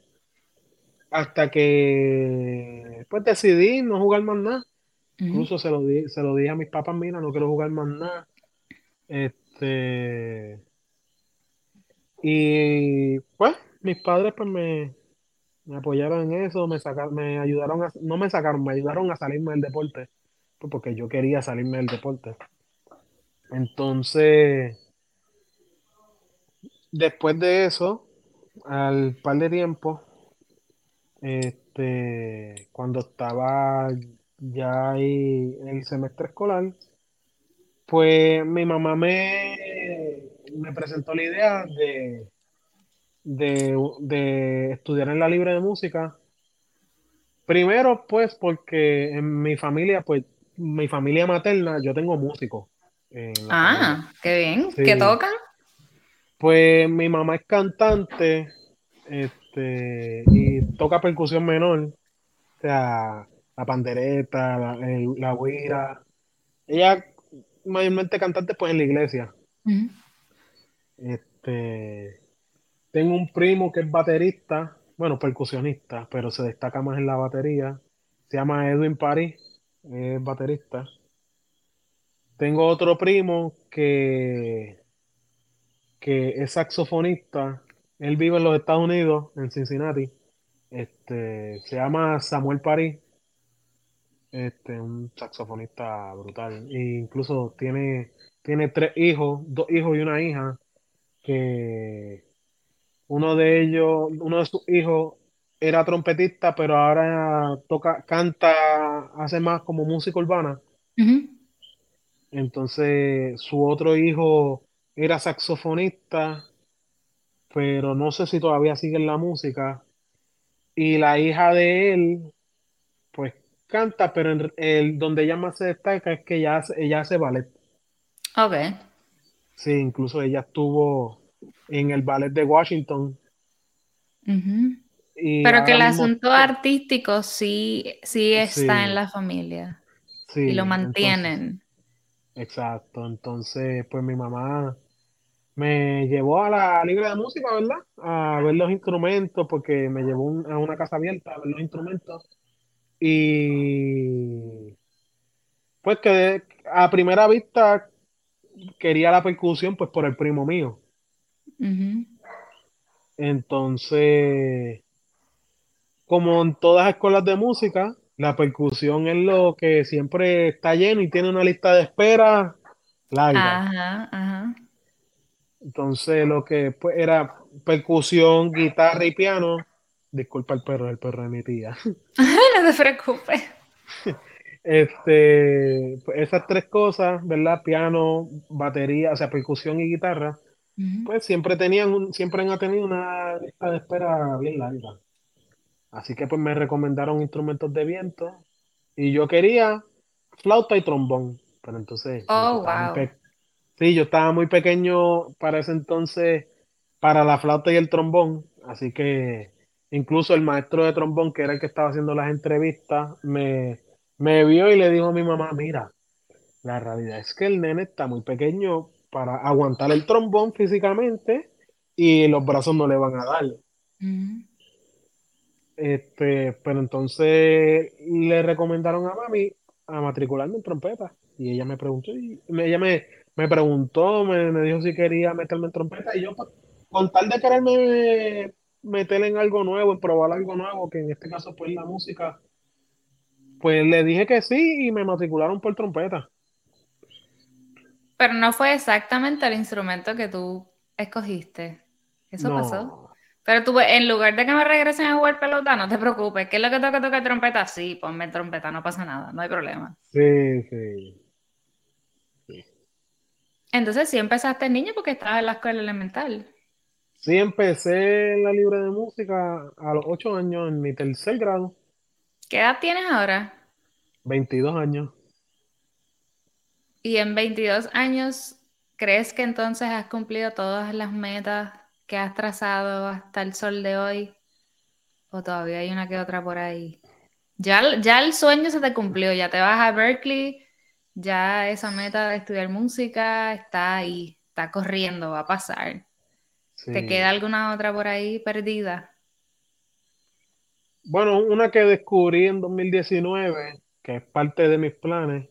hasta que pues decidí no jugar más nada. Incluso se lo di, se lo dije a mis papás, mira, no quiero jugar más nada. Este, y pues mis padres pues me, me apoyaron en eso, me sacaron, me ayudaron a, no me sacaron, me ayudaron a salirme del deporte, pues porque yo quería salirme del deporte. Entonces, después de eso, al par de tiempo, este, cuando estaba ya ahí en el semestre escolar, pues mi mamá me, me presentó la idea de, de, de estudiar en la libre de música. Primero, pues, porque en mi familia, pues, mi familia materna, yo tengo músicos familia. Ah, qué bien. Sí. ¿Qué tocan? Pues mi mamá es cantante, este, y toca percusión menor, o sea, la pandereta, la, el- la güira. Ella mayormente cantante pues en la iglesia. Ujú. Este, tengo un primo que es baterista, bueno, percusionista, pero se destaca más en la batería. Se llama Edwin Paris, es baterista. Tengo otro primo que, que es saxofonista. Él vive en los Estados Unidos, en Cincinnati. Este, se llama Samuel Paris. Este, un saxofonista brutal. E incluso tiene, tiene tres hijos, dos hijos y una hija, que uno de ellos, uno de sus hijos era trompetista, pero ahora toca, canta, hace más como música urbana. Entonces, su otro hijo era saxofonista, pero no sé si todavía sigue en la música. Y la hija de él, pues canta, pero en- el, donde ella más se destaca es que ella hace, ella hace ballet. Ok. Sí, incluso ella estuvo en el ballet de Washington. Pero que el asunto artístico sí, sí está Sí. en la familia sí, y lo entonces- mantienen. exacto. Entonces, pues mi mamá me llevó a la libre de música, ¿verdad? A ver los instrumentos, porque me llevó un- a una casa abierta a ver los instrumentos. Y pues que a primera vista quería la percusión pues por el primo mío. Entonces, como en todas las escuelas de música, la percusión es lo que siempre está lleno y tiene una lista de espera larga. Ajá, ajá. Entonces, lo que pues, era percusión, guitarra y piano. Disculpa el perro, el perro de mi tía. (laughs) No te preocupes. (laughs) Este, pues, esas tres cosas, ¿verdad? Piano, batería, o sea, percusión y guitarra, pues siempre tenían un- siempre han tenido una lista de espera bien larga. Así que pues me recomendaron instrumentos de viento y yo quería flauta y trombón. Pero entonces Oh, wow. sí, yo estaba muy pequeño para ese entonces para la flauta y el trombón. Así que incluso el maestro de trombón, que era el que estaba haciendo las entrevistas, me, me vio y le dijo a mi mamá, mira, la realidad es que el nene está muy pequeño para aguantar el trombón físicamente y los brazos no le van a dar. Este, pero entonces le recomendaron a mami a matricularme en trompeta. Y ella me preguntó, y ella me, me preguntó, me, me dijo si quería meterme en trompeta. Y yo, pues, con tal de quererme meter en algo nuevo, en probar algo nuevo, que en este caso pues la música, pues le dije que sí y me matricularon por trompeta. Pero no fue exactamente el instrumento que tú escogiste. Eso pasó. Pero tú, en lugar de que me regresen a jugar pelota, no te preocupes. ¿Qué es lo que toca tocar trompeta? Sí, ponme trompeta, no pasa nada, no hay problema. sí, sí. Entonces sí empezaste niño porque estabas en la escuela elemental. Sí, empecé en la libre de música a los 8 años, en mi tercer grado, ¿Qué edad tienes ahora? 22 años. Y en 22 años, ¿crees que entonces has cumplido todas las metas que has trazado hasta el sol de hoy? ¿O todavía hay una que otra por ahí? Ya, ya el sueño se te cumplió, ya te vas a Berkeley, ya esa meta de estudiar música está ahí, está corriendo, va a pasar. ¿Te queda alguna otra por ahí perdida? Bueno, una que descubrí en 2019, que es parte de mis planes,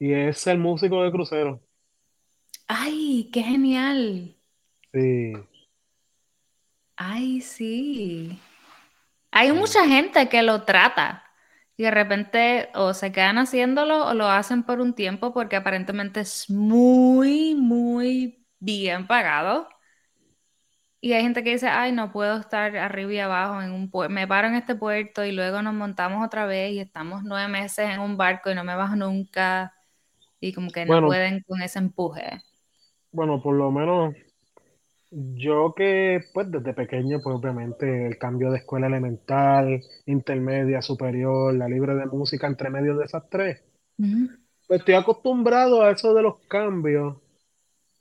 y es ser músico de crucero. ¡Ay, qué genial! Sí, ¡Ay, sí! Hay sí, mucha gente que lo trata y de repente o se quedan haciéndolo o lo hacen por un tiempo porque aparentemente es muy, muy bien pagado. Y hay gente que dice, ay, no puedo estar arriba y abajo en un puerto, me paro en este puerto y luego nos montamos otra vez y estamos nueve meses en un barco y no me bajo nunca. Y como que no pueden con ese empuje. bueno, por lo menos yo que, pues desde pequeño, pues obviamente el cambio de escuela elemental, intermedia, superior, la libre de música, entre medio de esas tres, pues estoy acostumbrado a eso de los cambios,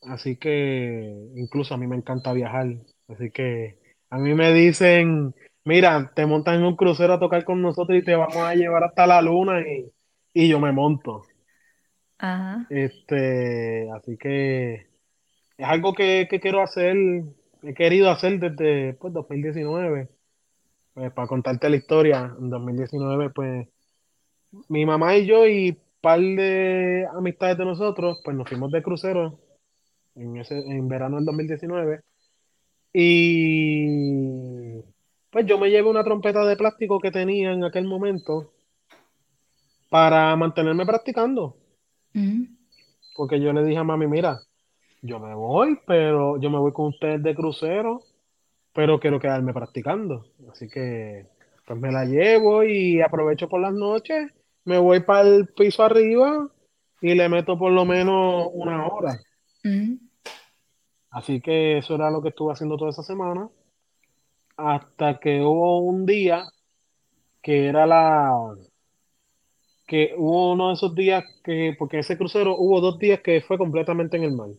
así que incluso a mí me encanta viajar, así que a mí me dicen, mira, te montas en un crucero a tocar con nosotros y te vamos a llevar hasta la luna y, y yo me monto. Ajá. Este, así que es algo que, que quiero hacer, he querido hacer desde pues, 2019. Pues, para contarte la historia, en 2019, pues mi mamá y yo y par de amistades de nosotros, pues nos fuimos de crucero en ese, en verano del 2019. Y pues yo me llevé una trompeta de plástico que tenía en aquel momento para mantenerme practicando. Ujú. Porque yo le dije a mami, mira, yo me voy, pero yo me voy con ustedes de crucero, pero quiero quedarme practicando. Así que pues me la llevo y aprovecho por las noches, me voy para el piso arriba y le meto por lo menos una hora. Ujú. Así que eso era lo que estuve haciendo toda esa semana, hasta que hubo un día que era la, que hubo uno de esos días que, porque ese crucero hubo dos días que fue completamente en el mar.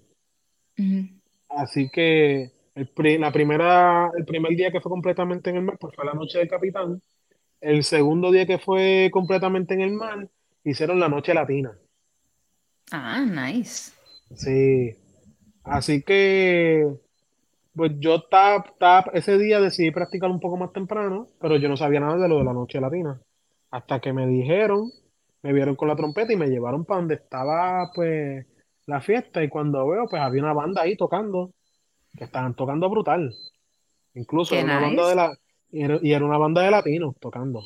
Así que el, pri- la primera, el primer día que fue completamente en el mar, pues fue la noche del capitán. El segundo día que fue completamente en el mar, hicieron la noche latina. Ah, nice. Sí. Así que, pues yo estaba- ese día decidí practicar un poco más temprano, pero yo no sabía nada de lo de la noche latina. Hasta que me dijeron, me vieron con la trompeta y me llevaron para donde estaba, pues, la fiesta y cuando veo, pues había una banda ahí tocando, que estaban tocando brutal. Incluso Qué era una banda de la, y era, y era una banda de latinos tocando.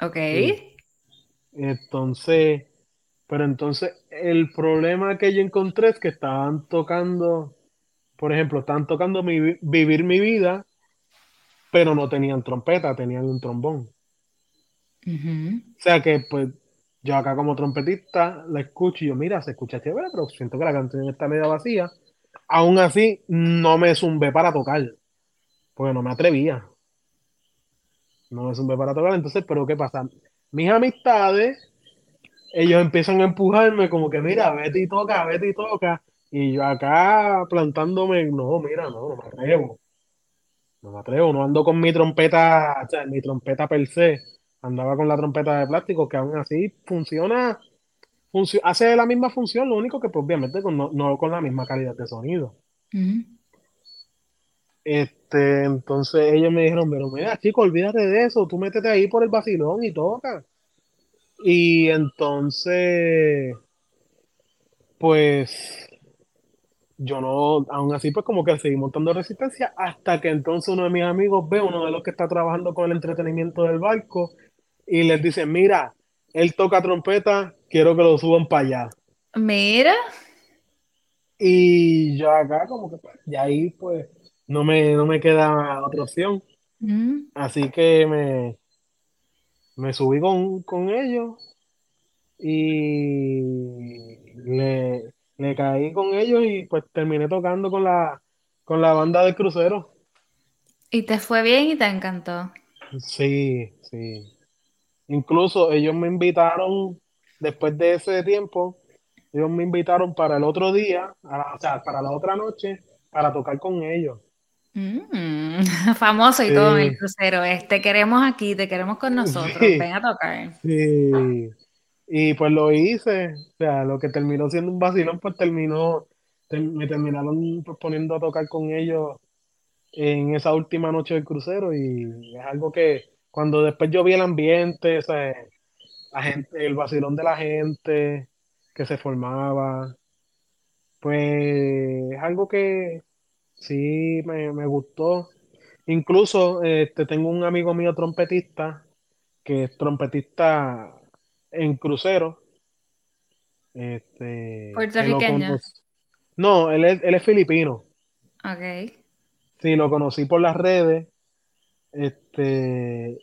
Ok. Sí. Entonces, pero entonces el problema que yo encontré es que estaban tocando, por ejemplo, estaban tocando mi, vi- Vivir mi vida, pero no tenían trompeta, tenían un trombón. Ujú. O sea que pues yo acá como trompetista la escucho y yo, mira, se escucha chévere, pero siento que la canción está medio vacía. Aún así, no me zumbé para tocar, porque no me atrevía. No me zumbé para tocar. Entonces, pero ¿qué pasa? Mis amistades, ellos empiezan a empujarme como que, mira, vete y toca, vete y toca. Y yo acá plantándome, no, mira, no, no me atrevo. No me atrevo, no ando con mi trompeta, o sea, mi trompeta per se. Andaba con la trompeta de plástico, que aún así funciona funcio- hace la misma función, lo único que pues, obviamente con- no, no con la misma calidad de sonido. Este, entonces ellos me dijeron, pero mira, chico, olvídate de eso, tú métete ahí por el vacilón y toca. Y entonces, pues yo no, aún así, pues como que seguí montando resistencia hasta que entonces uno de mis amigos ve, uno de los que está trabajando con el entretenimiento del barco, y les dice, mira, él toca trompeta, quiero que lo suban para allá. Mira. Y yo acá como que, pues, y ahí pues no me, no me queda otra opción. Ujú. Así que me, me subí con, con ellos y le, le caí con ellos y pues terminé tocando con la, con la banda de crucero. Y te fue bien y te encantó. Sí, sí. Incluso ellos me invitaron, después de ese tiempo, ellos me invitaron para el otro día, a la- o sea, para la otra noche, para tocar con ellos. Mm, (laughs) Famoso y todo en el crucero. es, te queremos aquí, te queremos con nosotros. sí, (laughs) Ven a tocar. sí. Y pues lo hice, o sea, lo que terminó siendo un vacilón, pues terminó, te- me terminaron pues, poniendo a tocar con ellos en esa última noche del crucero y es algo que cuando después yo vi el ambiente, o sea, la gente, el vacilón de la gente que se formaba, pues es algo que sí me, me gustó. Incluso este, tengo un amigo mío trompetista que es trompetista en crucero. Este, Puertorriqueño. No, él es, él es filipino. Ok. Sí, lo conocí por las redes. Este,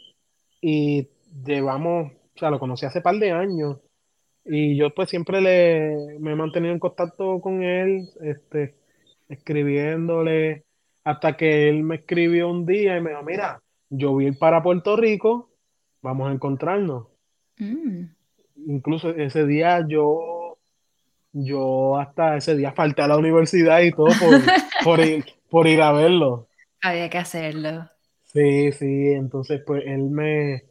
y llevamos, o sea, lo conocí hace par de años. Y yo pues siempre le, me he mantenido en contacto con él, este, escribiéndole, hasta que él me escribió un día y me dijo, mira, yo voy a ir para Puerto Rico, vamos a encontrarnos. Mm. Incluso ese día yo, yo hasta ese día falté a la universidad y todo por, (laughs) por ir, por ir a verlo. Había que hacerlo. Sí, sí, entonces pues él me,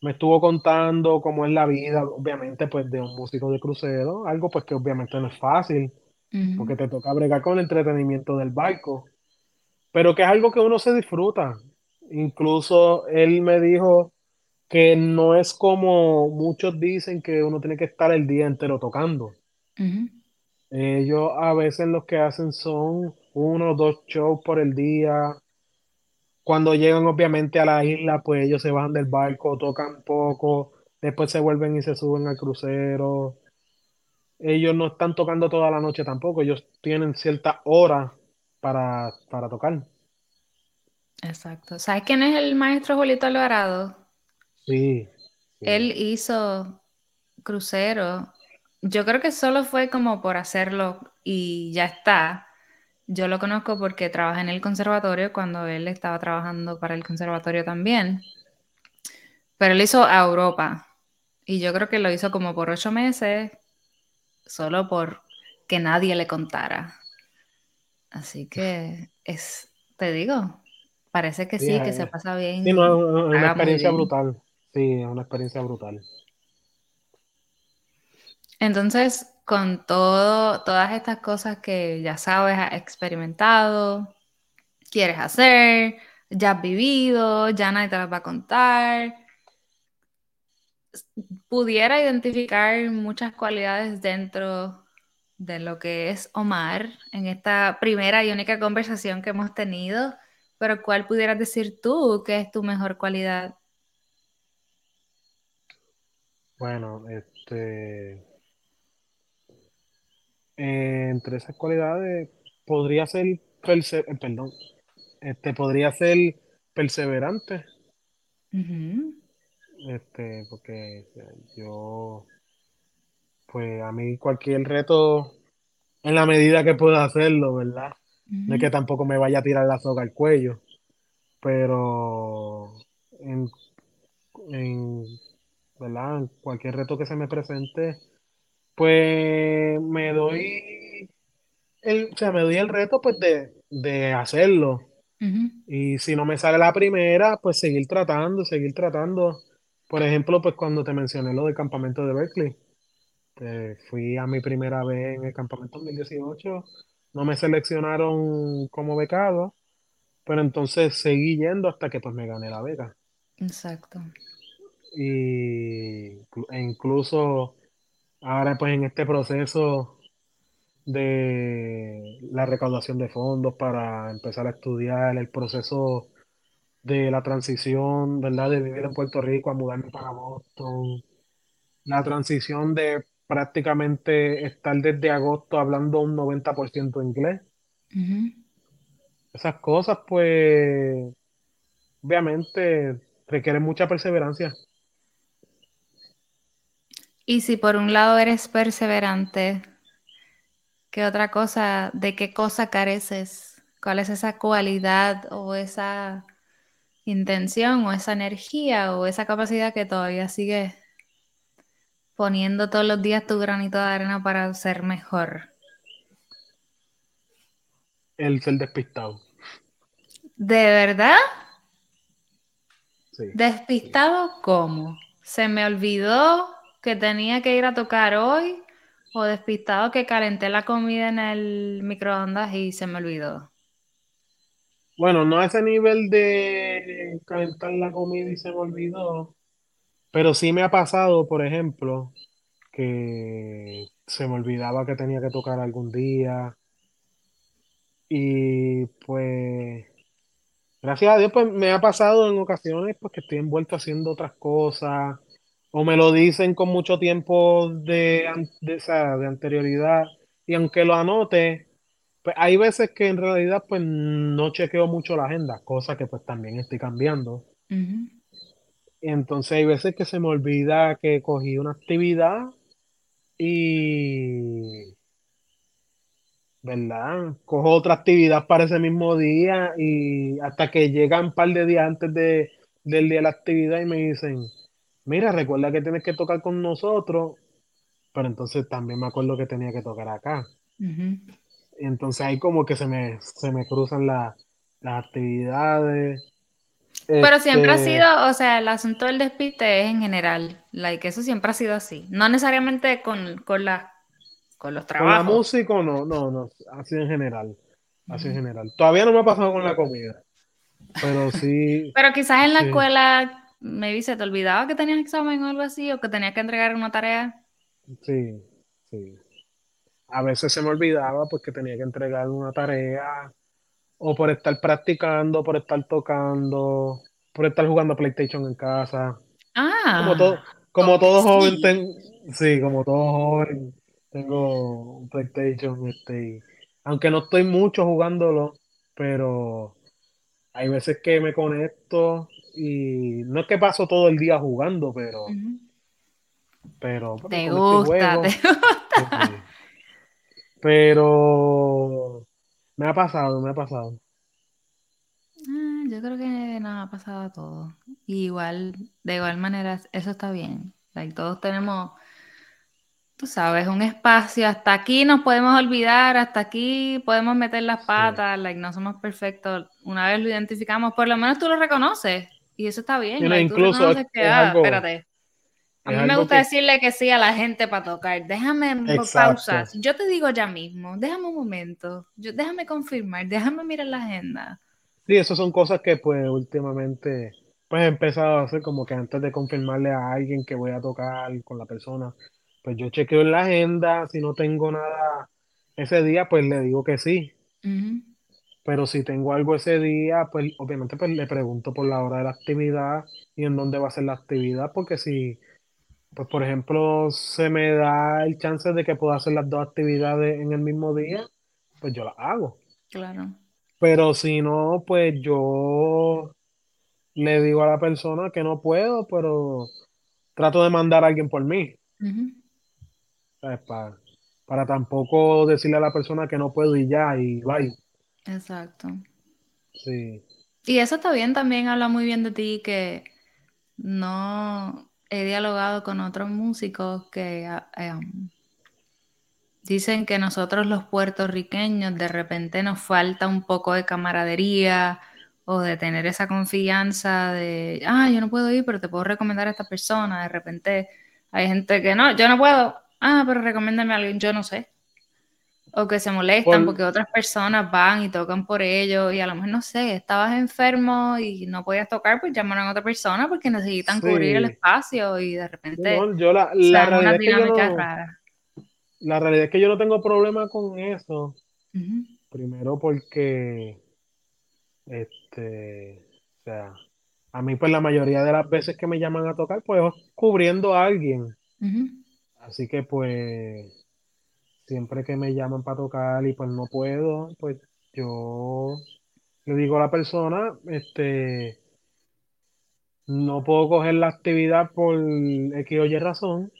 me estuvo contando cómo es la vida, obviamente pues de un músico de crucero, algo pues que obviamente no es fácil, Porque te toca bregar con el entretenimiento del barco, pero que es algo que uno se disfruta. Incluso él me dijo que no es como muchos dicen que uno tiene que estar el día entero tocando. ujú. Ellos a veces lo que hacen son uno o dos shows por el día. Cuando llegan obviamente a la isla, pues ellos se bajan del barco, tocan poco, después se vuelven y se suben al crucero. Ellos no están tocando toda la noche tampoco, ellos tienen cierta hora para, para tocar. Exacto. ¿Sabes quién es el maestro Julito Alvarado? Sí, Él hizo crucero. Yo creo que solo fue como por hacerlo y ya está. Yo lo conozco porque trabajé en el conservatorio cuando él estaba trabajando para el conservatorio también. Pero él hizo a Europa y yo creo que lo hizo como por ocho meses, solo por que nadie le contara. Así que es, te digo, parece que Sí, sí, que se es, pasa bien sí, no, es una experiencia brutal. Sí, es una experiencia brutal. Entonces, con todo, todas estas cosas que ya sabes, has experimentado, quieres hacer, ya has vivido, ya nadie te las va a contar, pudiera identificar muchas cualidades dentro de lo que es Omar en esta primera y única conversación que hemos tenido, pero ¿cuál pudieras decir tú que es tu mejor cualidad? Bueno, este, eh, entre esas cualidades podría ser, perse- eh, perdón, este, podría ser perseverante, este, porque yo, pues a mí cualquier reto, en la medida que pueda hacerlo, ¿verdad? No es que tampoco me vaya a tirar la soga al cuello, pero en, en, ¿verdad? En cualquier reto que se me presente, pues me doy el, o sea, me doy el reto pues de, de hacerlo. Y si no me sale la primera, pues seguir tratando, seguir tratando. Por ejemplo, pues cuando te mencioné lo del campamento de Berkeley, pues fui a mi primera vez en el campamento 2018, no me seleccionaron como becado, pero entonces seguí yendo hasta que pues me gané la beca. Exacto. Y e incluso ahora pues en este proceso de la recaudación de fondos para empezar a estudiar el proceso de la transición, ¿verdad? De vivir en Puerto Rico a mudarme para Boston, la transición de prácticamente estar desde agosto hablando un 90% inglés. Esas cosas, pues, obviamente requieren mucha perseverancia. Y si por un lado eres perseverante, ¿qué otra cosa, de qué cosa careces? ¿Cuál es esa cualidad o esa intención o esa energía o esa capacidad que todavía sigues poniendo todos los días tu granito de arena para ser mejor? El ser despistado. ¿De verdad? Sí. ¿Despistado cómo? ¿Se me olvidó que tenía que ir a tocar hoy? ¿O despistado que calenté la comida en el microondas y se me olvidó? Bueno, no a ese nivel de calentar la comida y se me olvidó, pero sí me ha pasado, por ejemplo, que se me olvidaba que tenía que tocar algún día. Y pues gracias a Dios pues me ha pasado en ocasiones pues que estoy envuelto haciendo otras cosas o me lo dicen con mucho tiempo de, de, de anterioridad y aunque lo anote, pues hay veces que en realidad pues no chequeo mucho la agenda, cosa que pues también estoy cambiando. Y entonces hay veces que se me olvida que cogí una actividad y ¿verdad? Cojo otra actividad para ese mismo día y hasta que llegan un par de días antes de, del día de la actividad y me dicen, mira, recuerda que tienes que tocar con nosotros, pero entonces también me acuerdo que tenía que tocar acá. Y entonces ahí como que se me, se me cruzan la- las actividades. Pero siempre ha Este, sido, o sea, el asunto del despiste es en general, like, eso siempre ha sido así, no necesariamente con, con, la, con los con la trabajos. música no, no, no, así en general, así en general. Todavía no me ha pasado con la comida, pero sí, Pero quizás en la sí. escuela, maybe se te olvidaba que tenías examen o algo así, o que tenías que entregar una tarea. Sí, sí. A veces se me olvidaba porque tenía que entregar una tarea, o por estar practicando, por estar tocando, por estar jugando PlayStation en casa. Como todo, Ah, como todo joven, sí. ten- sí, como todo joven, tengo un PlayStation, este, aunque no estoy mucho jugándolo, pero hay veces que me conecto y no es que paso todo el día jugando, pero, pero Te y gusta, te (laughs) juego. Pero me ha pasado, me ha pasado. Ah, yo creo que nos ha pasado a todos. Y igual, de igual manera, eso está bien. Like, todos tenemos, tú sabes, un espacio. Hasta aquí nos podemos olvidar, hasta aquí podemos meter las Sí. patas. Like, no somos perfectos. Una vez lo identificamos, por lo menos tú lo reconoces. Y eso está bien. Like, tú incluso es, reconoces que, es ah, algo, espérate. A mí me gusta que, decirle que sí a la gente para tocar. Déjame pausar. Yo te digo ya mismo, déjame un momento. Yo, déjame confirmar, déjame mirar la agenda. Sí, esas son cosas que pues últimamente pues he empezado a hacer como que antes de confirmarle a alguien que voy a tocar con la persona, pues yo chequeo en la agenda, si no tengo nada ese día, pues le digo que sí. Pero si tengo algo ese día, pues obviamente pues le pregunto por la hora de la actividad y en dónde va a ser la actividad, porque si, pues por ejemplo, se me da el chance de que pueda hacer las dos actividades en el mismo día, pues yo las hago. claro. Pero si no, pues yo le digo a la persona que no puedo, pero trato de mandar a alguien por mí, ¿sabes? Para, para tampoco decirle a la persona que no puedo y ya, y bye. Exacto. Sí, Y eso está bien, también habla muy bien de ti que no he dialogado con otros músicos que ah, em, dicen que nosotros los puertorriqueños de repente nos falta un poco de camaradería o de tener esa confianza de, ah, yo no puedo ir, pero te puedo recomendar a esta persona. De repente hay gente que no, yo no puedo, ah, pero recomiéndame a alguien, yo no sé. O que se molestan Por- porque otras personas van y tocan por ellos y a lo mejor, no sé, estabas enfermo y no podías tocar, pues llamaron a otra persona porque necesitan cubrir el espacio y de repente No, yo la, la realidad es que yo no, raras. la realidad es que yo no tengo problema con eso. Primero porque, este, o sea, a mí pues la mayoría de las veces que me llaman a tocar, pues es cubriendo a alguien. Así que pues siempre que me llaman para tocar y pues no puedo, pues yo le digo a la persona, este, no puedo coger la actividad por X o Y razón,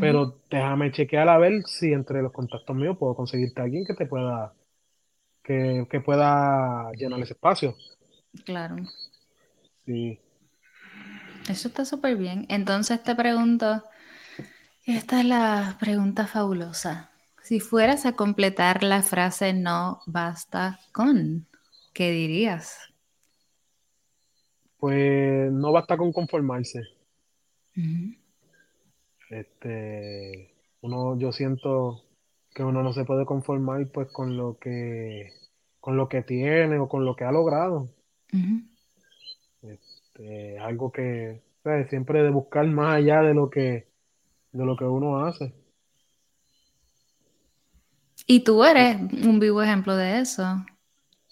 pero déjame chequear a ver si entre los contactos míos puedo conseguirte a alguien que te pueda, que, que pueda llenar ese espacio. Claro, Sí. eso está súper bien. Entonces te pregunto, esta es la pregunta fabulosa. Si fueras a completar la frase no basta con, ¿qué dirías? Pues no basta con conformarse. Este, uno, yo siento que uno no se puede conformar pues con lo que, con lo que tiene o con lo que ha logrado. Este, algo que, ¿sabes? Siempre de buscar más allá de lo que, de lo que uno hace. Y tú eres un vivo ejemplo de eso.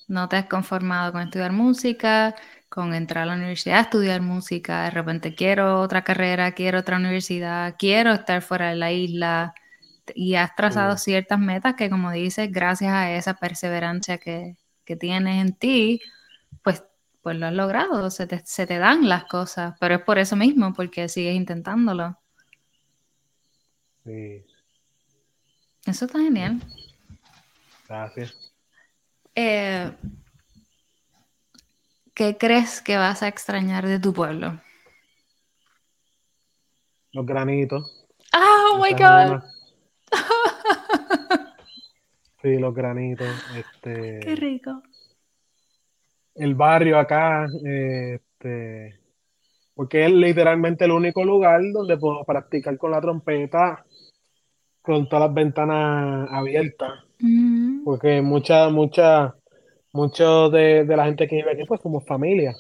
No te has conformado con estudiar música, con entrar a la universidad a estudiar música. De repente quiero otra carrera, quiero otra universidad, quiero estar fuera de la isla. Y has trazado Sí, ciertas metas que, como dices, gracias a esa perseverancia que, que tienes en ti, pues, pues lo has logrado. Se te, se te dan las cosas. Pero es por eso mismo, porque sigues intentándolo. sí, Eso está genial. gracias. Eh, ¿Qué crees que vas a extrañar de tu pueblo? Los granitos. Oh my esa es God. Sí, los granitos. Qué Este, rico. el barrio acá, este, porque es literalmente el único lugar donde puedo practicar con la trompeta con todas las ventanas abiertas. Porque mucha, mucha, mucho de, de la gente que vive aquí, pues somos familia.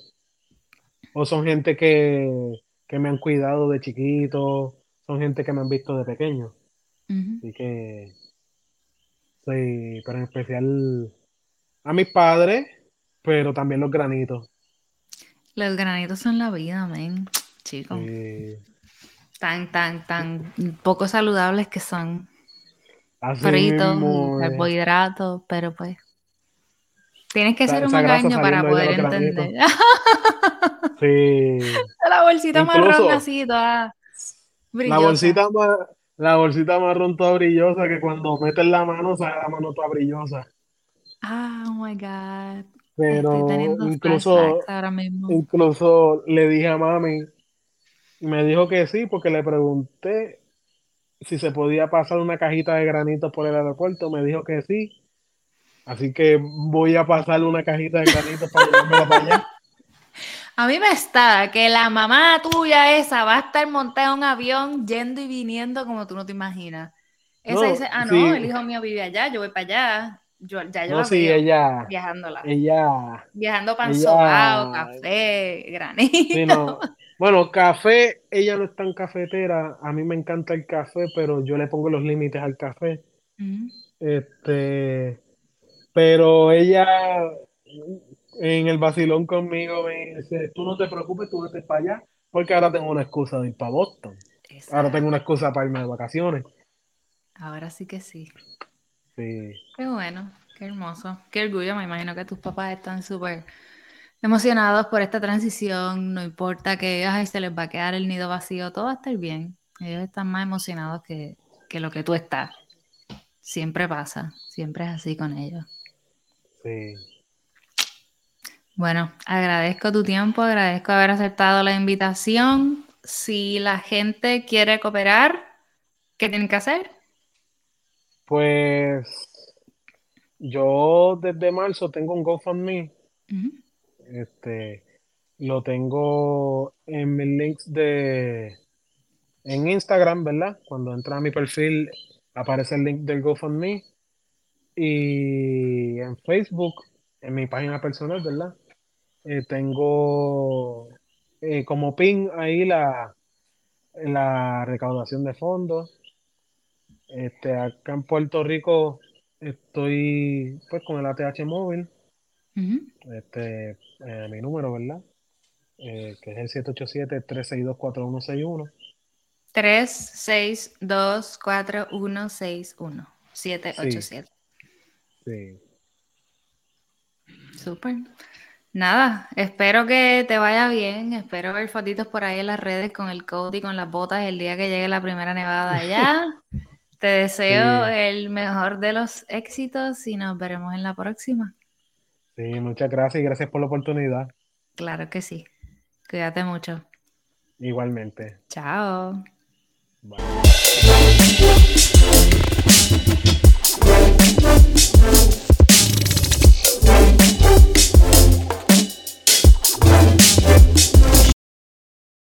O son gente que, que me han cuidado de chiquito, son gente que me han visto de pequeño. ujú. Así que, sí, pero en especial a mis padres, pero también los granitos. Los granitos son la vida, men. Chicos. Sí. Tan, tan, tan poco saludables que son. Así Fritos mismo, eh, carbohidratos, pero pues. Tienes que ser un macaño para poder entender. (laughs) Sí. la bolsita marrón Incluso así, toda la brillosa. bolsita más, la bolsita marrón toda brillosa que cuando metes la mano sale la mano toda brillosa. Ah, oh my God. Pero incluso, ahora mismo. incluso le dije a mami, me dijo que sí, porque le pregunté si se podía pasar una cajita de granitos por el aeropuerto, me dijo que sí. Así que voy a pasarle una cajita de granitos para llevármela para allá. A mí me está que la mamá tuya esa va a estar montada en un avión yendo y viniendo como tú no te imaginas. Esa No, dice, ah, no, sí. el hijo mío vive allá, yo voy para allá. Yo, ya yo No, la sí, veo ella, viajándola. ella, Viajando pan ella- sobao, café, granito. sí, no. (laughs) Bueno, café, ella no es tan cafetera. A mí me encanta el café, pero yo le pongo los límites al café. Este, pero ella en el vacilón conmigo me dice, tú no te preocupes, tú vete para allá, porque ahora tengo una excusa de ir para Boston. Ahora tengo una excusa para irme de vacaciones. Ahora sí que sí. Sí. Qué bueno, qué hermoso. Qué orgullo, me imagino que tus papás están súper emocionados por esta transición. No importa que ay, se les va a quedar el nido vacío, todo va a estar bien. Ellos están más emocionados que, que lo que tú estás. Siempre pasa, siempre es así con ellos. Sí. Bueno, agradezco tu tiempo, agradezco haber aceptado la invitación. Si la gente quiere cooperar, ¿qué tienen que hacer? Pues yo desde marzo tengo un GoFundMe. Ujú. Este, lo tengo en mis links de en Instagram, ¿verdad? Cuando entra a mi perfil aparece el link del GoFundMe y en Facebook, en mi página personal, ¿verdad? Eh, tengo eh, como pin ahí la, la recaudación de fondos. Este, acá en Puerto Rico estoy pues con el ATH móvil, Este, eh, mi número, ¿verdad? Eh, que es el 787-362-4161. 3624161 787. Sí, Súper. Nada, espero que te vaya bien. Espero ver fotitos por ahí en las redes con el coat y con las botas el día que llegue la primera nevada allá. (laughs) Te deseo Sí. el mejor de los éxitos y nos veremos en la próxima. Sí, muchas gracias y gracias por la oportunidad. Claro que sí. Cuídate mucho. Igualmente. Chao. Bye.